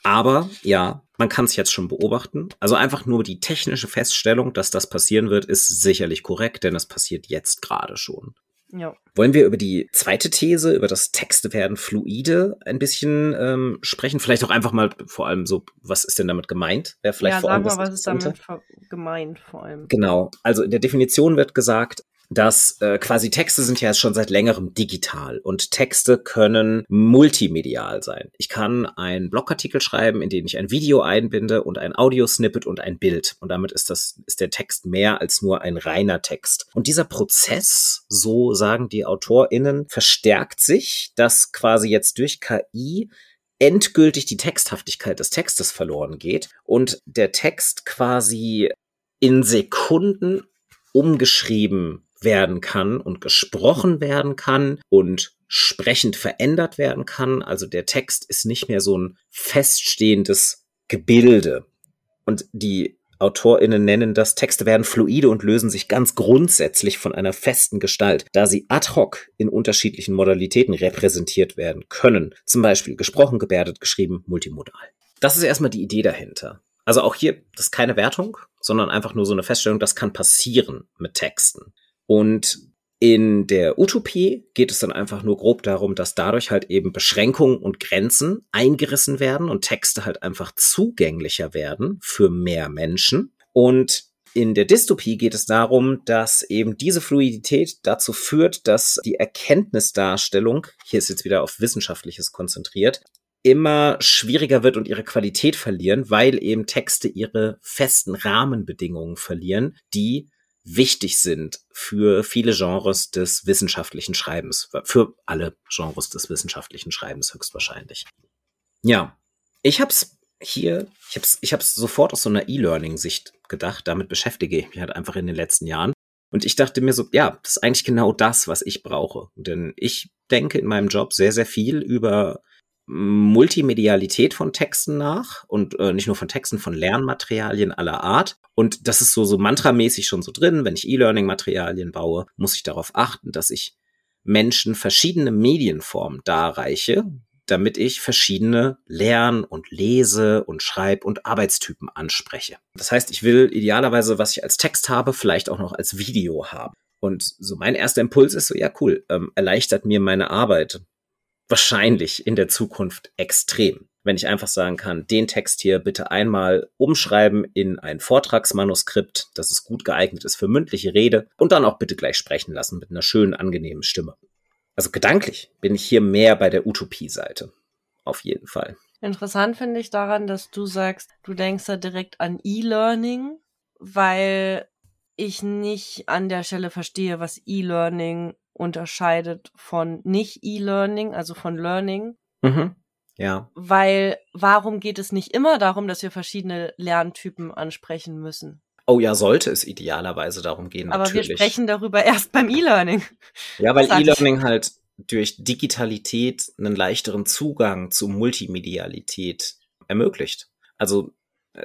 Aber ja, man kann es jetzt schon beobachten. Also einfach nur die technische Feststellung, dass das passieren wird, ist sicherlich korrekt, denn es passiert jetzt gerade schon. Ja. Wollen wir über die zweite These, über das Texte werden fluide, ein bisschen ähm, sprechen? Vielleicht auch einfach mal vor allem so, was ist denn damit gemeint? Wäre vielleicht ja, vor allem sag mal, was ist damit gemeint vor allem? Genau. Also in der Definition wird gesagt, dass äh, quasi Texte sind ja schon seit längerem digital und Texte können multimedial sein. Ich kann einen Blogartikel schreiben, in den ich ein Video einbinde und ein Audiosnippet und ein Bild und damit ist das ist der Text mehr als nur ein reiner Text. Und dieser Prozess, so sagen die Autorinnen, verstärkt sich, dass quasi jetzt durch KI endgültig die Texthaftigkeit des Textes verloren geht und der Text quasi in Sekunden umgeschrieben werden kann und gesprochen werden kann und sprechend verändert werden kann. Also der Text ist nicht mehr so ein feststehendes Gebilde. Und die AutorInnen nennen das, Texte werden fluide und lösen sich ganz grundsätzlich von einer festen Gestalt, da sie ad hoc in unterschiedlichen Modalitäten repräsentiert werden können. Zum Beispiel gesprochen, gebärdet, geschrieben, multimodal. Das ist erstmal die Idee dahinter. Also auch hier, das ist keine Wertung, sondern einfach nur so eine Feststellung, das kann passieren mit Texten. Und in der Utopie geht es dann einfach nur grob darum, dass dadurch halt eben Beschränkungen und Grenzen eingerissen werden und Texte halt einfach zugänglicher werden für mehr Menschen. Und in der Dystopie geht es darum, dass eben diese Fluidität dazu führt, dass die Erkenntnisdarstellung, hier ist jetzt wieder auf Wissenschaftliches konzentriert, immer schwieriger wird und ihre Qualität verlieren, weil eben Texte ihre festen Rahmenbedingungen verlieren, die wichtig sind für viele Genres des wissenschaftlichen Schreibens, für alle Genres des wissenschaftlichen Schreibens höchstwahrscheinlich. Ja, ich hab's hier, ich hab's, ich hab's sofort aus so einer E-Learning-Sicht gedacht. Damit beschäftige ich mich halt einfach in den letzten Jahren. Und ich dachte mir so, ja, das ist eigentlich genau das, was ich brauche. Denn ich denke in meinem Job sehr, sehr viel über Multimedialität von Texten nach und äh, nicht nur von Texten, von Lernmaterialien aller Art. Und das ist so, so mantramäßig schon so drin. Wenn ich E-Learning-Materialien baue, muss ich darauf achten, dass ich Menschen verschiedene Medienformen darreiche, damit ich verschiedene Lern- und Lese- und Schreib- und Arbeitstypen anspreche. Das heißt, ich will idealerweise, was ich als Text habe, vielleicht auch noch als Video haben. Und so mein erster Impuls ist so, ja cool, ähm, erleichtert mir meine Arbeit wahrscheinlich in der Zukunft extrem. Wenn ich einfach sagen kann, den Text hier bitte einmal umschreiben in ein Vortragsmanuskript, dass es gut geeignet ist für mündliche Rede und dann auch bitte gleich sprechen lassen mit einer schönen, angenehmen Stimme. Also gedanklich bin ich hier mehr bei der Utopie-Seite. Auf jeden Fall. Interessant finde ich daran, dass du sagst, du denkst da direkt an E-Learning, weil ich nicht an der Stelle verstehe, was E-Learning unterscheidet von nicht E-Learning, also von Learning. Mhm. Ja. Weil warum geht es nicht immer darum, dass wir verschiedene Lerntypen ansprechen müssen? Oh ja, sollte es idealerweise darum gehen. Aber natürlich. wir sprechen darüber erst beim E-Learning. Ja, weil E-Learning halt durch Digitalität einen leichteren Zugang zu Multimedialität ermöglicht. Also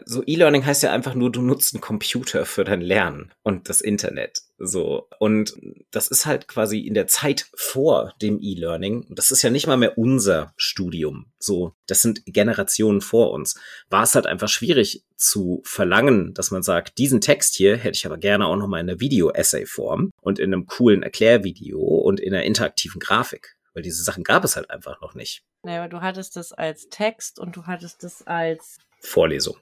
so E-Learning heißt ja einfach nur, du nutzt einen Computer für dein Lernen und das Internet. So. Und das ist halt quasi in der Zeit vor dem E-Learning. Das ist ja nicht mal mehr unser Studium. So. Das sind Generationen vor uns. War es halt einfach schwierig zu verlangen, dass man sagt, diesen Text hier hätte ich aber gerne auch nochmal in einer Video-Essay-Form und in einem coolen Erklärvideo und in einer interaktiven Grafik. Weil diese Sachen gab es halt einfach noch nicht. Naja, aber du hattest das als Text und du hattest das als Vorlesung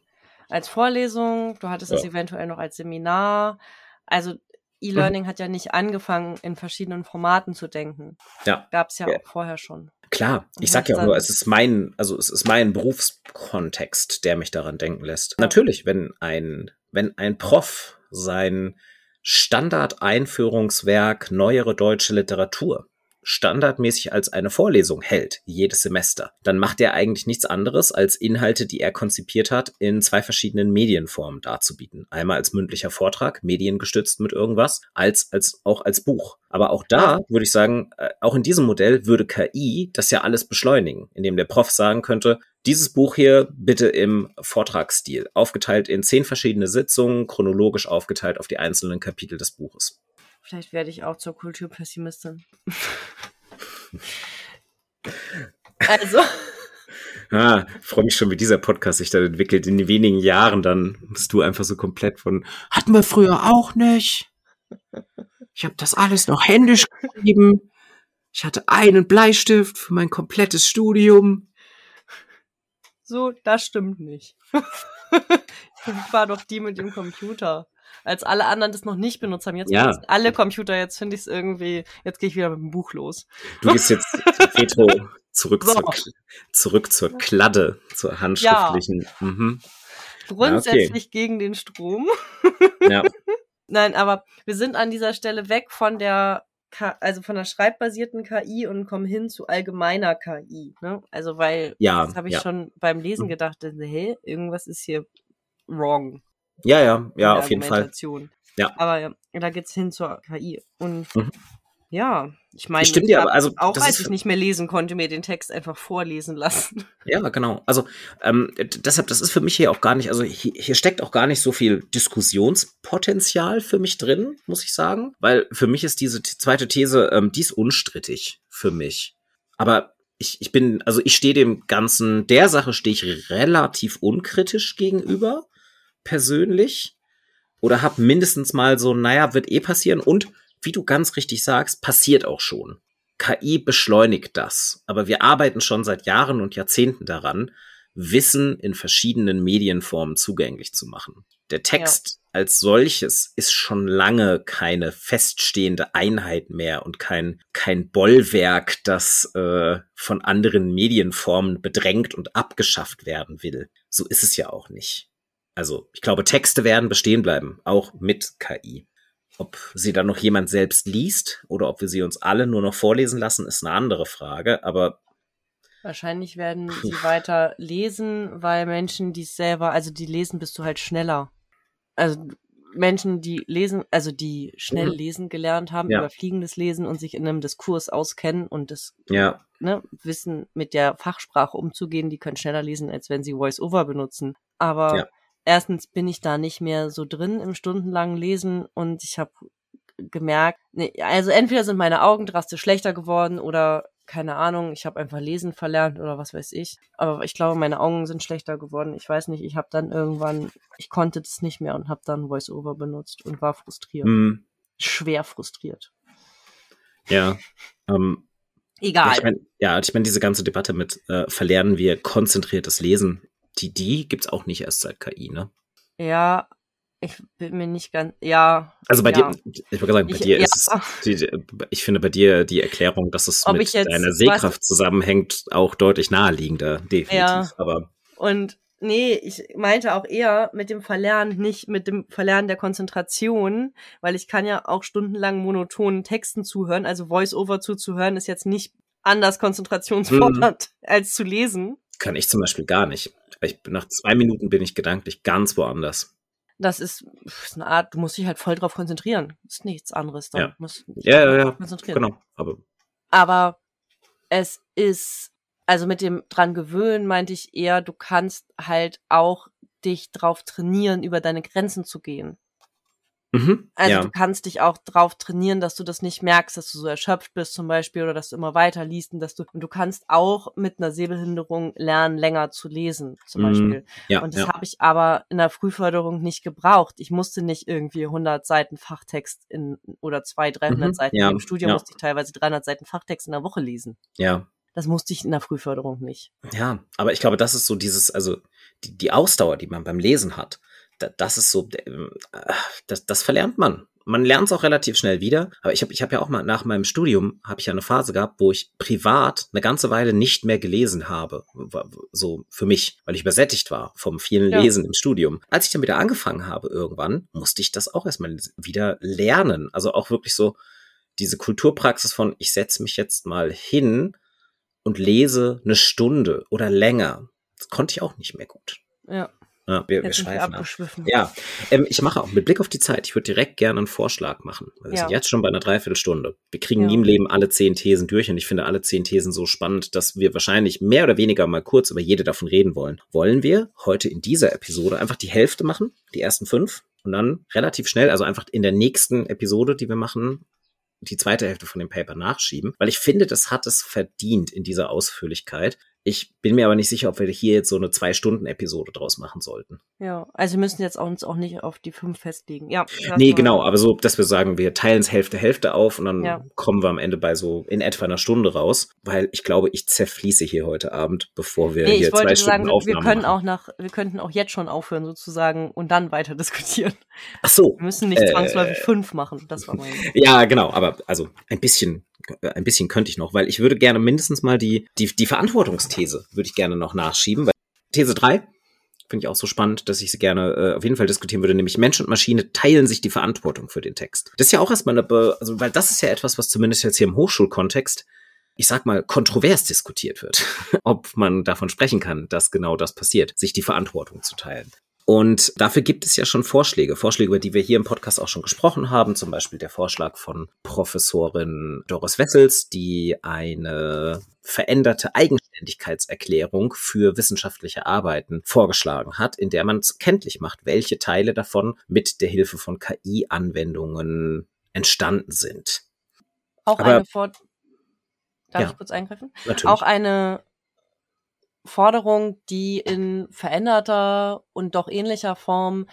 als Vorlesung, du hattest es eventuell noch als Seminar. Also E-Learning mhm. hat ja nicht angefangen, in verschiedenen Formaten zu denken. Ja. Gab es ja, ja, auch vorher schon. Klar, ich sag ja auch nur, es ist mein, also es ist mein Berufskontext, der mich daran denken lässt. Ja. Natürlich, wenn ein, wenn ein Prof sein Standardeinführungswerk neuere deutsche Literatur standardmäßig als eine Vorlesung hält, jedes Semester, dann macht er eigentlich nichts anderes, als Inhalte, die er konzipiert hat, in zwei verschiedenen Medienformen darzubieten. Einmal als mündlicher Vortrag, mediengestützt mit irgendwas, als, als auch als Buch. Aber auch da würde ich sagen, äh, auch in diesem Modell würde KI das ja alles beschleunigen, indem der Prof sagen könnte, dieses Buch hier bitte im Vortragsstil, aufgeteilt in zehn verschiedene Sitzungen, chronologisch aufgeteilt auf die einzelnen Kapitel des Buches. Vielleicht werde ich auch zur Kulturpessimistin. also. Ah, freue mich schon, wie dieser Podcast sich dann entwickelt. In wenigen Jahren dann bist du einfach so komplett von, hatten wir früher auch nicht. Ich habe das alles noch händisch geschrieben. Ich hatte einen Bleistift für mein komplettes Studium. So, das stimmt nicht. ich war doch die mit dem Computer als alle anderen das noch nicht benutzt haben. Jetzt ja. alle Computer, jetzt finde ich es irgendwie, jetzt gehe ich wieder mit dem Buch los. Du gehst jetzt Retro zurück, so. zur, zurück zur Kladde, zur handschriftlichen. Ja. Mhm. Grundsätzlich ja, okay. gegen den Strom. ja. Nein, aber wir sind an dieser Stelle weg von der also von der schreibbasierten KI und kommen hin zu allgemeiner KI. Ne? Also weil ja, das habe ich ja. schon beim Lesen mhm. gedacht, hey, irgendwas ist hier wrong. Ja, ja, ja, auf jeden Fall. Ja. Aber ja, da geht's hin zur KI. Und mhm. Ja, ich meine, Stimmt ja, aber also auch als ich nicht mehr lesen konnte, mir den Text einfach vorlesen lassen. Ja, genau. Also ähm, deshalb, das ist für mich hier auch gar nicht, also hier, hier steckt auch gar nicht so viel Diskussionspotenzial für mich drin, muss ich sagen, weil für mich ist diese zweite These, ähm, die ist unstrittig für mich. Aber ich, ich bin, also ich stehe dem Ganzen, der Sache stehe ich relativ unkritisch gegenüber, persönlich. Oder hab mindestens mal so, naja, wird eh passieren und wie du ganz richtig sagst, passiert auch schon. KI beschleunigt das. Aber wir arbeiten schon seit Jahren und Jahrzehnten daran, Wissen in verschiedenen Medienformen zugänglich zu machen. Der Text ja. als solches ist schon lange keine feststehende Einheit mehr und kein, kein Bollwerk, das äh, von anderen Medienformen bedrängt und abgeschafft werden will. So ist es ja auch nicht. Also ich glaube, Texte werden bestehen bleiben, auch mit KI. Ob sie dann noch jemand selbst liest oder ob wir sie uns alle nur noch vorlesen lassen, ist eine andere Frage. Aber wahrscheinlich werden sie weiter lesen, weil Menschen, die es selber, also die lesen, bist du halt schneller. Also Menschen, die lesen, also die schnell mhm. lesen gelernt haben, ja. überfliegendes Lesen und sich in einem Diskurs auskennen und das ja. ne, Wissen mit der Fachsprache umzugehen, die können schneller lesen, als wenn sie Voice-Over benutzen. Aber ja erstens bin ich da nicht mehr so drin im stundenlangen Lesen und ich habe gemerkt, nee, also entweder sind meine Augen drastisch schlechter geworden oder keine Ahnung, ich habe einfach lesen verlernt oder was weiß ich. Aber ich glaube, meine Augen sind schlechter geworden. Ich weiß nicht, ich habe dann irgendwann, ich konnte das nicht mehr und habe dann VoiceOver benutzt und war frustriert. Mhm. Schwer frustriert. Ja. Ähm, Egal. Ich mein, ja, ich meine, diese ganze Debatte mit äh, verlernen wir konzentriertes Lesen die, die gibt's auch nicht erst seit KI, ne? Ja, ich bin mir nicht ganz, ja. Also bei ja. dir, ich wollte sagen, bei ich, dir ja. ist es, ich finde bei dir die Erklärung, dass es Ob mit deiner Sehkraft was, zusammenhängt, auch deutlich naheliegender, definitiv. Ja. Aber. Und nee, ich meinte auch eher mit dem Verlernen, nicht mit dem Verlernen der Konzentration, weil ich kann ja auch stundenlang monotonen Texten zuhören, also Voice-Over zuzuhören ist jetzt nicht anders konzentrationsfordernd hm. als zu lesen. Kann ich zum Beispiel gar nicht. Ich, nach zwei Minuten bin ich gedanklich ganz woanders. Das ist, ist eine Art, du musst dich halt voll drauf konzentrieren. Ist nichts anderes. Dann ja. Musst ja, ja, ja. Konzentrieren. Genau. Aber, aber es ist, also mit dem dran gewöhnen meinte ich eher, du kannst halt auch dich drauf trainieren, über deine Grenzen zu gehen. Mhm, also ja. du kannst dich auch drauf trainieren, dass du das nicht merkst, dass du so erschöpft bist zum Beispiel oder dass du immer weiter liest und dass du und du kannst auch mit einer Sehbehinderung lernen, länger zu lesen zum mhm, Beispiel. Ja, und das ja. habe ich aber in der Frühförderung nicht gebraucht. Ich musste nicht irgendwie 100 Seiten Fachtext in oder 200, 300 mhm, Seiten. Ja, Im Studium musste ich teilweise 300 Seiten Fachtext in der Woche lesen. Ja. Das musste ich in der Frühförderung nicht. Ja, aber ich glaube, das ist so dieses, also die, die Ausdauer, die man beim Lesen hat das ist so, das, das verlernt man. Man lernt es auch relativ schnell wieder. Aber ich habe ich hab ja auch mal nach meinem Studium, habe ich ja eine Phase gehabt, wo ich privat eine ganze Weile nicht mehr gelesen habe. So für mich, weil ich übersättigt war vom vielen ja. Lesen im Studium. Als ich dann wieder angefangen habe irgendwann, musste ich das auch erstmal wieder lernen. Also auch wirklich so diese Kulturpraxis von, ich setze mich jetzt mal hin und lese eine Stunde oder länger. Das konnte ich auch nicht mehr gut. Ja. Ja, wir, wir schweifen ab. Ja, ähm, ich mache auch mit Blick auf die Zeit, ich würde direkt gerne einen Vorschlag machen. Wir ja. sind jetzt schon bei einer Dreiviertelstunde. Wir kriegen ja. nie im Leben alle zehn Thesen durch und ich finde alle zehn Thesen so spannend, dass wir wahrscheinlich mehr oder weniger mal kurz über jede davon reden wollen. Wollen wir heute in dieser Episode einfach die Hälfte machen, die ersten fünf, und dann relativ schnell, also einfach in der nächsten Episode, die wir machen, die zweite Hälfte von dem Paper nachschieben, weil ich finde, das hat es verdient in dieser Ausführlichkeit. Ich bin mir aber nicht sicher, ob wir hier jetzt so eine Zwei-Stunden-Episode draus machen sollten. Ja, also wir müssen jetzt uns auch nicht auf die fünf festlegen. Ja. Nee, genau, aber so, dass wir sagen, wir teilen es Hälfte, Hälfte auf und dann ja. kommen wir am Ende bei so in etwa einer Stunde raus, weil ich glaube, ich zerfließe hier heute Abend, bevor wir nee, hier zwei Stunden sagen, wir können machen. auch nach, wir könnten auch jetzt schon aufhören sozusagen und dann weiter diskutieren. Ach so. Wir müssen nicht zwangsläufig äh, fünf machen, das war mein. Ja, genau, aber also ein bisschen ein bisschen könnte ich noch, weil ich würde gerne mindestens mal die, die, die Verantwortungsthese würde ich gerne noch nachschieben. Weil These 3 finde ich auch so spannend, dass ich sie gerne äh, auf jeden Fall diskutieren würde, nämlich Mensch und Maschine teilen sich die Verantwortung für den Text. Das ist ja auch erstmal eine, also weil das ist ja etwas, was zumindest jetzt hier im Hochschulkontext ich sag mal, kontrovers diskutiert wird, ob man davon sprechen kann, dass genau das passiert, sich die Verantwortung zu teilen. Und dafür gibt es ja schon Vorschläge, Vorschläge, über die wir hier im Podcast auch schon gesprochen haben, zum Beispiel der Vorschlag von Professorin Doris Wessels, die eine veränderte Eigenständigkeitserklärung für wissenschaftliche Arbeiten vorgeschlagen hat, in der man kenntlich macht, welche Teile davon mit der Hilfe von KI-Anwendungen entstanden sind. Auch Aber, eine Vor Darf ja, ich kurz eingreifen? Natürlich. Auch eine Forderung, die in veränderter und doch ähnlicher Form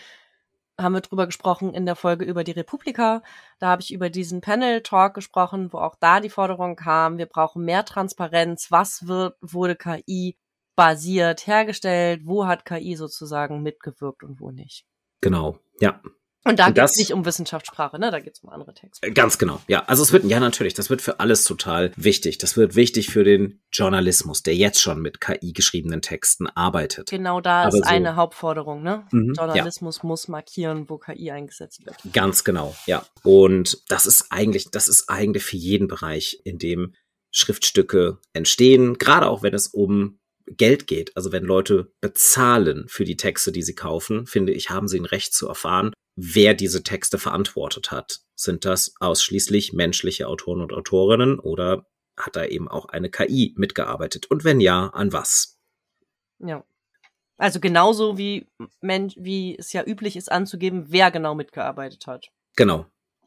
haben wir drüber gesprochen in der Folge über die Republika. Da habe ich über diesen Panel-Talk gesprochen, wo auch da die Forderung kam, wir brauchen mehr Transparenz. Was wird, wurde KI basiert hergestellt? Wo hat KI sozusagen mitgewirkt und wo nicht? Genau, ja. Und da geht es nicht um Wissenschaftssprache, ne? Da geht es um andere Texte. Äh, ganz genau, ja. Also es wird, ja natürlich, das wird für alles total wichtig. Das wird wichtig für den Journalismus, der jetzt schon mit KI geschriebenen Texten arbeitet. Genau da Aber ist so, eine Hauptforderung, ne? Mhm, Journalismus ja. muss markieren, wo KI eingesetzt wird. Ganz genau, ja. Und das ist eigentlich, das ist eigentlich für jeden Bereich, in dem Schriftstücke entstehen, gerade auch wenn es um Geld geht, also wenn Leute bezahlen für die Texte, die sie kaufen, finde ich, haben sie ein Recht zu erfahren, wer diese Texte verantwortet hat. Sind das ausschließlich menschliche Autoren und Autorinnen oder hat da eben auch eine KI mitgearbeitet? Und wenn ja, an was? Ja. Also genauso wie, Men wie es ja üblich ist anzugeben, wer genau mitgearbeitet hat. Genau.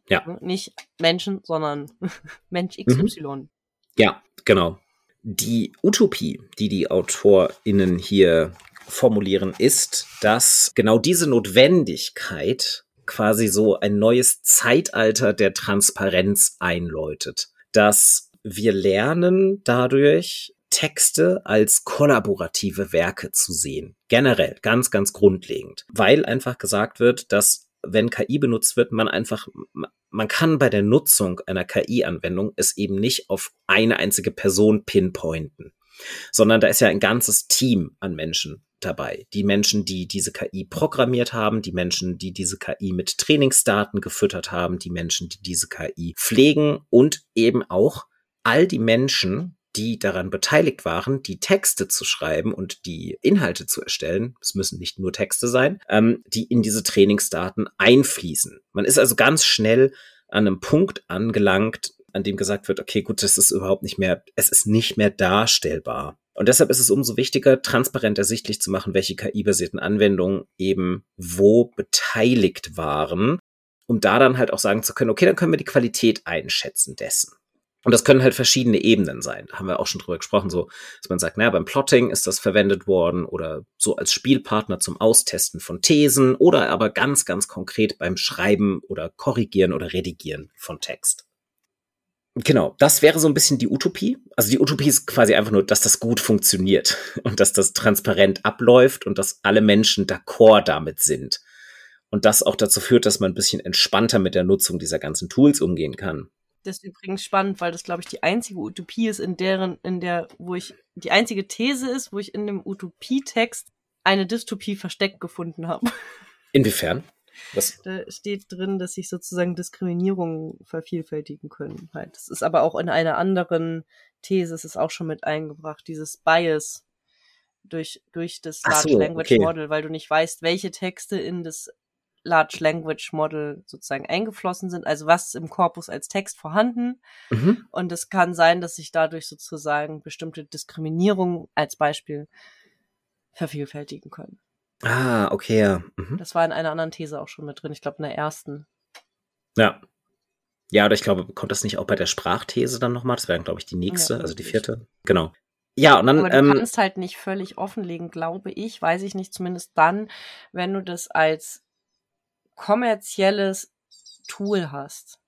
Ja. Nicht Menschen, sondern Mensch XY. Mhm. Ja, genau. Die Utopie, die die AutorInnen hier formulieren, ist, dass genau diese Notwendigkeit quasi so ein neues Zeitalter der Transparenz einläutet. Dass wir lernen dadurch, Texte als kollaborative Werke zu sehen. Generell, ganz, ganz grundlegend. Weil einfach gesagt wird, dass wenn KI benutzt wird, man einfach, man kann bei der Nutzung einer KI-Anwendung es eben nicht auf eine einzige Person pinpointen, sondern da ist ja ein ganzes Team an Menschen dabei. Die Menschen, die diese KI programmiert haben, die Menschen, die diese KI mit Trainingsdaten gefüttert haben, die Menschen, die diese KI pflegen und eben auch all die Menschen, die daran beteiligt waren, die Texte zu schreiben und die Inhalte zu erstellen, es müssen nicht nur Texte sein, ähm, die in diese Trainingsdaten einfließen. Man ist also ganz schnell an einem Punkt angelangt, an dem gesagt wird, okay, gut, das ist überhaupt nicht mehr, es ist nicht mehr darstellbar. Und deshalb ist es umso wichtiger, transparent ersichtlich zu machen, welche KI-basierten Anwendungen eben wo beteiligt waren, um da dann halt auch sagen zu können, okay, dann können wir die Qualität einschätzen dessen. Und das können halt verschiedene Ebenen sein. Da haben wir auch schon drüber gesprochen, so, dass man sagt, naja, beim Plotting ist das verwendet worden oder so als Spielpartner zum Austesten von Thesen oder aber ganz, ganz konkret beim Schreiben oder Korrigieren oder Redigieren von Text. Genau, das wäre so ein bisschen die Utopie. Also die Utopie ist quasi einfach nur, dass das gut funktioniert und dass das transparent abläuft und dass alle Menschen d'accord damit sind. Und das auch dazu führt, dass man ein bisschen entspannter mit der Nutzung dieser ganzen Tools umgehen kann. Das ist übrigens spannend, weil das, glaube ich, die einzige Utopie ist, in deren, in der, wo ich, die einzige These ist, wo ich in dem Utopietext eine Dystopie versteckt gefunden habe. Inwiefern? Was? Da steht drin, dass sich sozusagen Diskriminierungen vervielfältigen können. Halt. Das ist aber auch in einer anderen These, es ist auch schon mit eingebracht, dieses Bias durch, durch das Large so, Language okay. Model, weil du nicht weißt, welche Texte in das Large Language Model sozusagen eingeflossen sind, also was im Korpus als Text vorhanden. Mhm. Und es kann sein, dass sich dadurch sozusagen bestimmte Diskriminierungen als Beispiel vervielfältigen können. Ah, okay, ja. Mhm. Das war in einer anderen These auch schon mit drin, ich glaube in der ersten. Ja. Ja, oder ich glaube, kommt das nicht auch bei der Sprachthese dann nochmal? Das wäre, glaube ich, die nächste, ja, also die vierte. Genau. Ja, und dann. Aber du ähm, kannst halt nicht völlig offenlegen, glaube ich, weiß ich nicht, zumindest dann, wenn du das als kommerzielles Tool hast.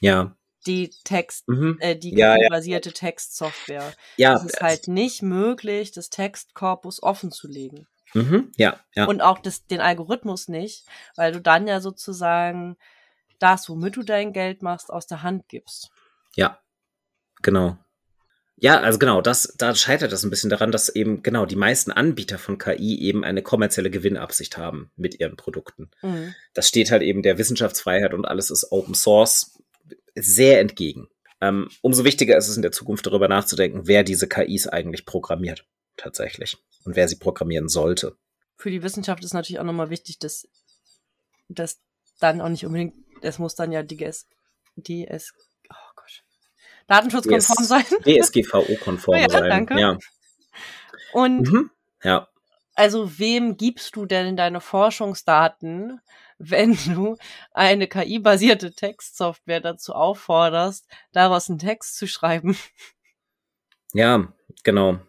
Ja. Die Text, mhm. äh, die ja, basierte ja. Textsoftware. Ja. Es ist halt nicht möglich, das Textkorpus offen zu legen. Mhm, ja, ja. Und auch das, den Algorithmus nicht, weil du dann ja sozusagen das, womit du dein Geld machst, aus der Hand gibst. Ja, genau. Ja, also genau, das, da scheitert das ein bisschen daran, dass eben genau die meisten Anbieter von KI eben eine kommerzielle Gewinnabsicht haben mit ihren Produkten. Mhm. Das steht halt eben der Wissenschaftsfreiheit und alles ist Open Source sehr entgegen. Ähm, umso wichtiger ist es in der Zukunft darüber nachzudenken, wer diese KIs eigentlich programmiert tatsächlich und wer sie programmieren sollte. für die Wissenschaft ist natürlich auch nochmal wichtig, dass das dann auch nicht unbedingt, es muss dann ja DS, DS, oh Gott, datenschutzkonform DS, sein. DSGVO-konform ja, sein. Danke. Ja. Und mhm. ja. also wem gibst du denn deine Forschungsdaten, wenn du eine KI-basierte Textsoftware dazu aufforderst, daraus einen Text zu schreiben? Ja, genau.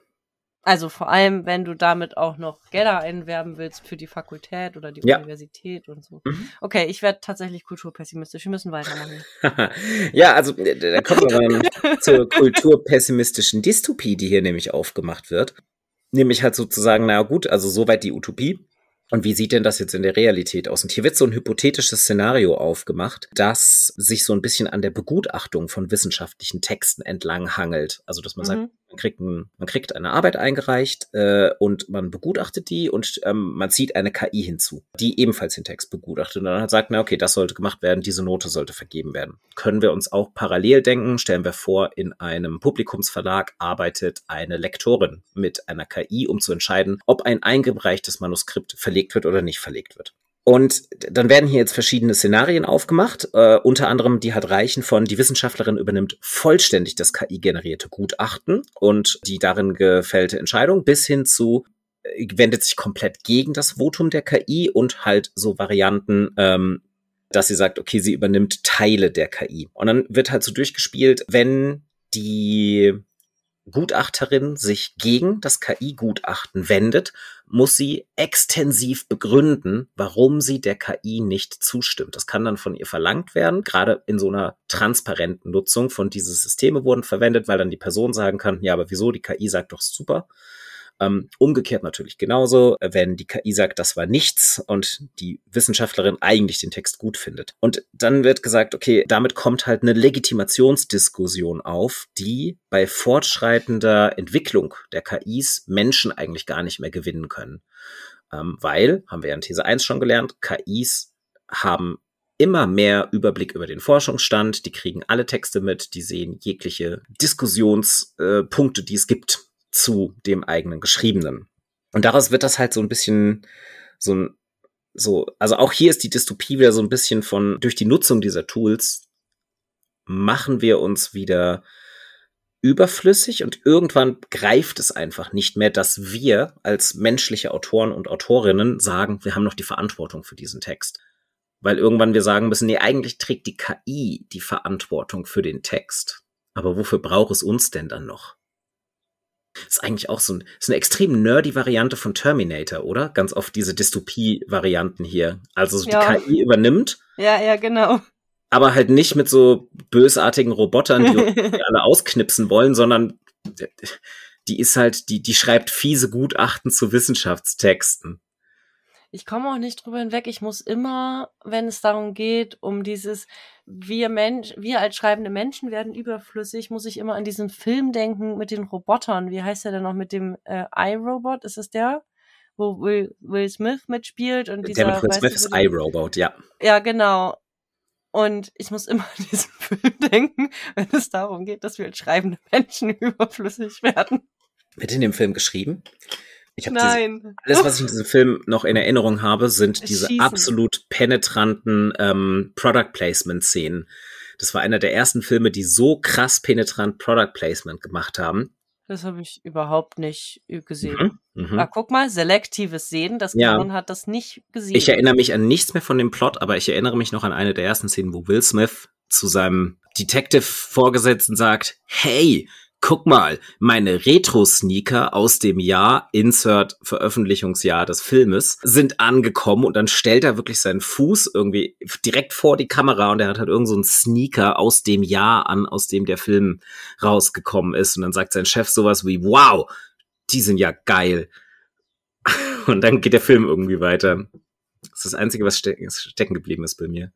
Also vor allem, wenn du damit auch noch Gelder einwerben willst für die Fakultät oder die ja. Universität und so. Mhm. Okay, ich werde tatsächlich kulturpessimistisch. Wir müssen weitermachen. ja, also äh, da kommen wir dann zur kulturpessimistischen Dystopie, die hier nämlich aufgemacht wird. Nämlich halt sozusagen, na gut, also soweit die Utopie. Und wie sieht denn das jetzt in der Realität aus? Und hier wird so ein hypothetisches Szenario aufgemacht, das sich so ein bisschen an der Begutachtung von wissenschaftlichen Texten entlang hangelt. Also, dass man mhm. sagt, man kriegt, ein, man kriegt eine Arbeit eingereicht äh, und man begutachtet die und ähm, man zieht eine KI hinzu, die ebenfalls den Text begutachtet und dann sagt, na okay, das sollte gemacht werden, diese Note sollte vergeben werden. Können wir uns auch parallel denken, stellen wir vor, in einem Publikumsverlag arbeitet eine Lektorin mit einer KI, um zu entscheiden, ob ein eingereichtes Manuskript verlegt wird oder nicht verlegt wird. Und dann werden hier jetzt verschiedene Szenarien aufgemacht, äh, unter anderem die hat reichen von, die Wissenschaftlerin übernimmt vollständig das KI-generierte Gutachten und die darin gefällte Entscheidung bis hin zu, äh, wendet sich komplett gegen das Votum der KI und halt so Varianten, ähm, dass sie sagt, okay, sie übernimmt Teile der KI. Und dann wird halt so durchgespielt, wenn die Gutachterin sich gegen das KI-Gutachten wendet, muss sie extensiv begründen, warum sie der KI nicht zustimmt. Das kann dann von ihr verlangt werden. Gerade in so einer transparenten Nutzung von diese Systeme wurden verwendet, weil dann die Person sagen kann, ja, aber wieso? Die KI sagt doch super. Ähm, umgekehrt natürlich genauso, wenn die KI sagt, das war nichts und die Wissenschaftlerin eigentlich den Text gut findet. Und dann wird gesagt, okay, damit kommt halt eine Legitimationsdiskussion auf, die bei fortschreitender Entwicklung der KIs Menschen eigentlich gar nicht mehr gewinnen können. Ähm, weil, haben wir ja in These 1 schon gelernt, KIs haben immer mehr Überblick über den Forschungsstand, die kriegen alle Texte mit, die sehen jegliche Diskussionspunkte, die es gibt zu dem eigenen Geschriebenen. Und daraus wird das halt so ein bisschen so ein, so, also auch hier ist die Dystopie wieder so ein bisschen von, durch die Nutzung dieser Tools machen wir uns wieder überflüssig und irgendwann greift es einfach nicht mehr, dass wir als menschliche Autoren und Autorinnen sagen, wir haben noch die Verantwortung für diesen Text. Weil irgendwann wir sagen müssen, nee, eigentlich trägt die KI die Verantwortung für den Text. Aber wofür braucht es uns denn dann noch? Ist eigentlich auch so ein, ist eine extrem nerdy Variante von Terminator, oder? Ganz oft diese Dystopie-Varianten hier. Also ja. die KI übernimmt. Ja, ja, genau. Aber halt nicht mit so bösartigen Robotern, die alle ausknipsen wollen, sondern die ist halt, die, die schreibt fiese Gutachten zu Wissenschaftstexten ich komme auch nicht drüber hinweg. Ich muss immer, wenn es darum geht, um dieses, wir Mensch, wir als schreibende Menschen werden überflüssig, muss ich immer an diesen Film denken mit den Robotern. Wie heißt der denn noch mit dem äh, iRobot? Ist es der? Wo Will, Will Smith mitspielt und dieser. Der mit Will Smith ist iRobot, ja. Ja, genau. Und ich muss immer an diesen Film denken, wenn es darum geht, dass wir als schreibende Menschen überflüssig werden. Wird in dem Film geschrieben? Ich habe alles, was ich in diesem Film noch in Erinnerung habe, sind diese Schießen. absolut penetranten ähm, Product Placement Szenen. Das war einer der ersten Filme, die so krass penetrant Product Placement gemacht haben. Das habe ich überhaupt nicht äh, gesehen. Mhm, mh. ah, guck mal, selektives Sehen, das ja. hat das nicht gesehen. Ich erinnere mich an nichts mehr von dem Plot, aber ich erinnere mich noch an eine der ersten Szenen, wo Will Smith zu seinem Detective-Vorgesetzten sagt, hey, guck mal, meine Retro-Sneaker aus dem Jahr, Insert Veröffentlichungsjahr des Filmes, sind angekommen und dann stellt er wirklich seinen Fuß irgendwie direkt vor die Kamera und er hat halt irgend so einen Sneaker aus dem Jahr an, aus dem der Film rausgekommen ist und dann sagt sein Chef sowas wie, wow, die sind ja geil. Und dann geht der Film irgendwie weiter. Das ist das Einzige, was stecken geblieben ist bei mir.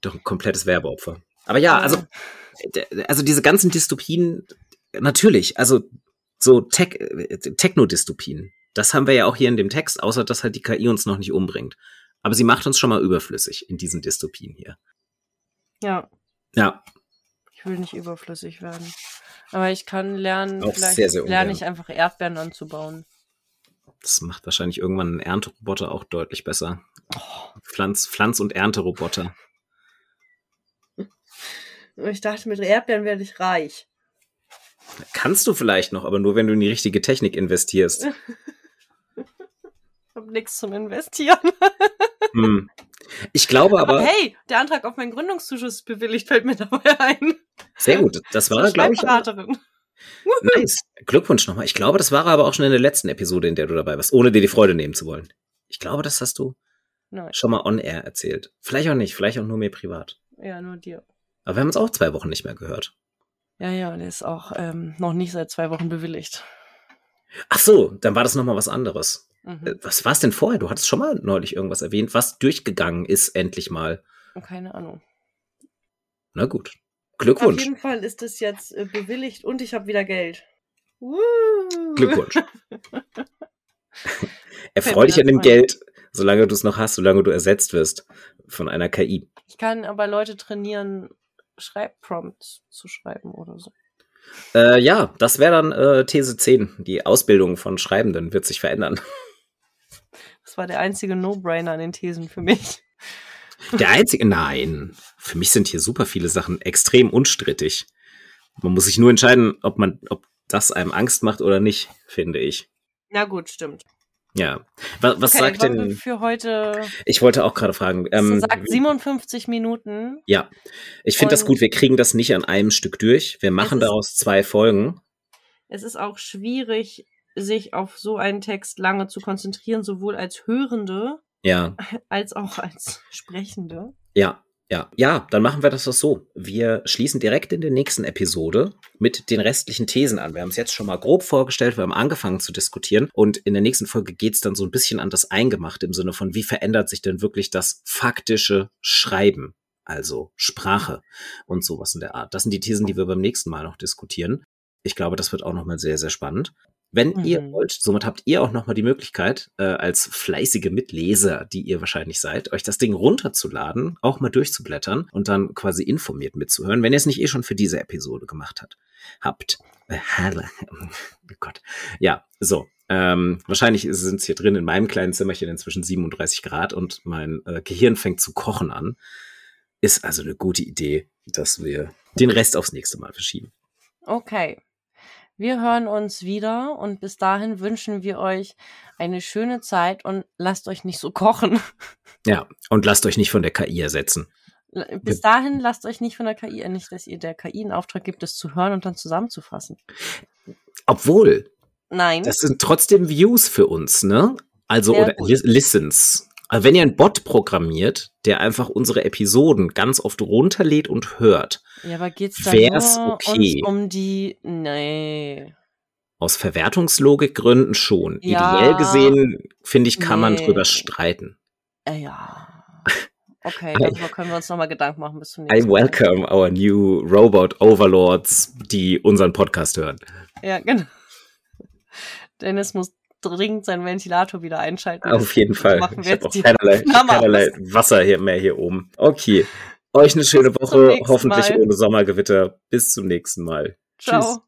Doch ein komplettes Werbeopfer. Aber ja, also, also diese ganzen Dystopien, natürlich, also so Tech, Techno-Dystopien. Das haben wir ja auch hier in dem Text, außer dass halt die KI uns noch nicht umbringt. Aber sie macht uns schon mal überflüssig in diesen Dystopien hier. Ja. Ja. Ich will nicht überflüssig werden. Aber ich kann lernen, auch vielleicht sehr, sehr lerne ich einfach Erdbeeren anzubauen. Das macht wahrscheinlich irgendwann ein Ernteroboter auch deutlich besser. Oh. Pflanz, Pflanz- und Ernteroboter. Ich dachte, mit Erdbeeren werde ich reich. Kannst du vielleicht noch, aber nur wenn du in die richtige Technik investierst. ich hab nichts zum Investieren. hm. Ich glaube aber. aber hey, der Antrag auf meinen Gründungszuschuss ist bewilligt, fällt mir dabei ein. Sehr gut. Das war, glaube ich. Nice. Glückwunsch nochmal. Ich glaube, das war aber auch schon in der letzten Episode, in der du dabei warst, ohne dir die Freude nehmen zu wollen. Ich glaube, das hast du Nein. schon mal on air erzählt. Vielleicht auch nicht, vielleicht auch nur mir privat. Ja, nur dir. Aber wir haben uns auch zwei Wochen nicht mehr gehört. Ja, ja, der ist auch ähm, noch nicht seit zwei Wochen bewilligt. Ach so, dann war das nochmal was anderes. Mhm. Äh, was war es denn vorher? Du hattest schon mal neulich irgendwas erwähnt, was durchgegangen ist, endlich mal. Keine Ahnung. Na gut. Glückwunsch. Auf jeden Fall ist es jetzt äh, bewilligt und ich habe wieder Geld. Woo. Glückwunsch. Erfreu dich an dem Geld, solange du es noch hast, solange du ersetzt wirst von einer KI. Ich kann aber Leute trainieren, Schreibprompts zu schreiben oder so. Äh, ja, das wäre dann äh, These 10. Die Ausbildung von Schreibenden wird sich verändern. Das war der einzige No-Brainer an den Thesen für mich. Der einzige? Nein. Für mich sind hier super viele Sachen extrem unstrittig. Man muss sich nur entscheiden, ob man, ob das einem Angst macht oder nicht, finde ich. Na gut, stimmt. Ja. Was, was okay, sagt denn für heute? Ich wollte auch gerade fragen. Ähm, sagt 57 Minuten. Ja, ich finde das gut. Wir kriegen das nicht an einem Stück durch. Wir machen daraus zwei Folgen. Es ist auch schwierig, sich auf so einen Text lange zu konzentrieren, sowohl als Hörende ja. als auch als Sprechende. Ja, ja, ja, dann machen wir das doch so. Wir schließen direkt in der nächsten Episode mit den restlichen Thesen an. Wir haben es jetzt schon mal grob vorgestellt, wir haben angefangen zu diskutieren und in der nächsten Folge geht es dann so ein bisschen an das Eingemachte im Sinne von, wie verändert sich denn wirklich das faktische Schreiben, also Sprache und sowas in der Art. Das sind die Thesen, die wir beim nächsten Mal noch diskutieren. Ich glaube, das wird auch nochmal sehr, sehr spannend. Wenn mhm. ihr wollt, somit habt ihr auch nochmal die Möglichkeit, äh, als fleißige Mitleser, die ihr wahrscheinlich seid, euch das Ding runterzuladen, auch mal durchzublättern und dann quasi informiert mitzuhören, wenn ihr es nicht eh schon für diese Episode gemacht hat, habt. Äh, oh Gott. Ja, so. Ähm, wahrscheinlich sind es hier drin in meinem kleinen Zimmerchen inzwischen 37 Grad und mein äh, Gehirn fängt zu kochen an. Ist also eine gute Idee, dass wir den Rest aufs nächste Mal verschieben. Okay. Wir hören uns wieder und bis dahin wünschen wir euch eine schöne Zeit und lasst euch nicht so kochen. Ja, und lasst euch nicht von der KI ersetzen. Bis dahin lasst euch nicht von der KI, nicht, dass ihr der KI einen Auftrag gibt, es zu hören und dann zusammenzufassen. Obwohl. Nein. Das sind trotzdem Views für uns, ne? Also, Sehr oder gut. Listens. Also wenn ihr einen Bot programmiert, der einfach unsere Episoden ganz oft runterlädt und hört, ja, aber geht's da nur okay. um die, nee. Aus Verwertungslogikgründen schon. Ja, Ideell gesehen, finde ich, kann nee. man drüber streiten. Äh, ja. Okay, darüber können wir uns nochmal Gedanken machen bis zum nächsten Mal. I welcome our new Robot Overlords, die unseren Podcast hören. Ja, genau. Dennis muss dringend seinen Ventilator wieder einschalten. Auf jeden Fall. Ich habe auch keinerlei, keinerlei Wasser hier mehr hier oben. Okay. Euch eine schöne Woche, hoffentlich Mal. ohne Sommergewitter. Bis zum nächsten Mal. Ciao. Tschüss.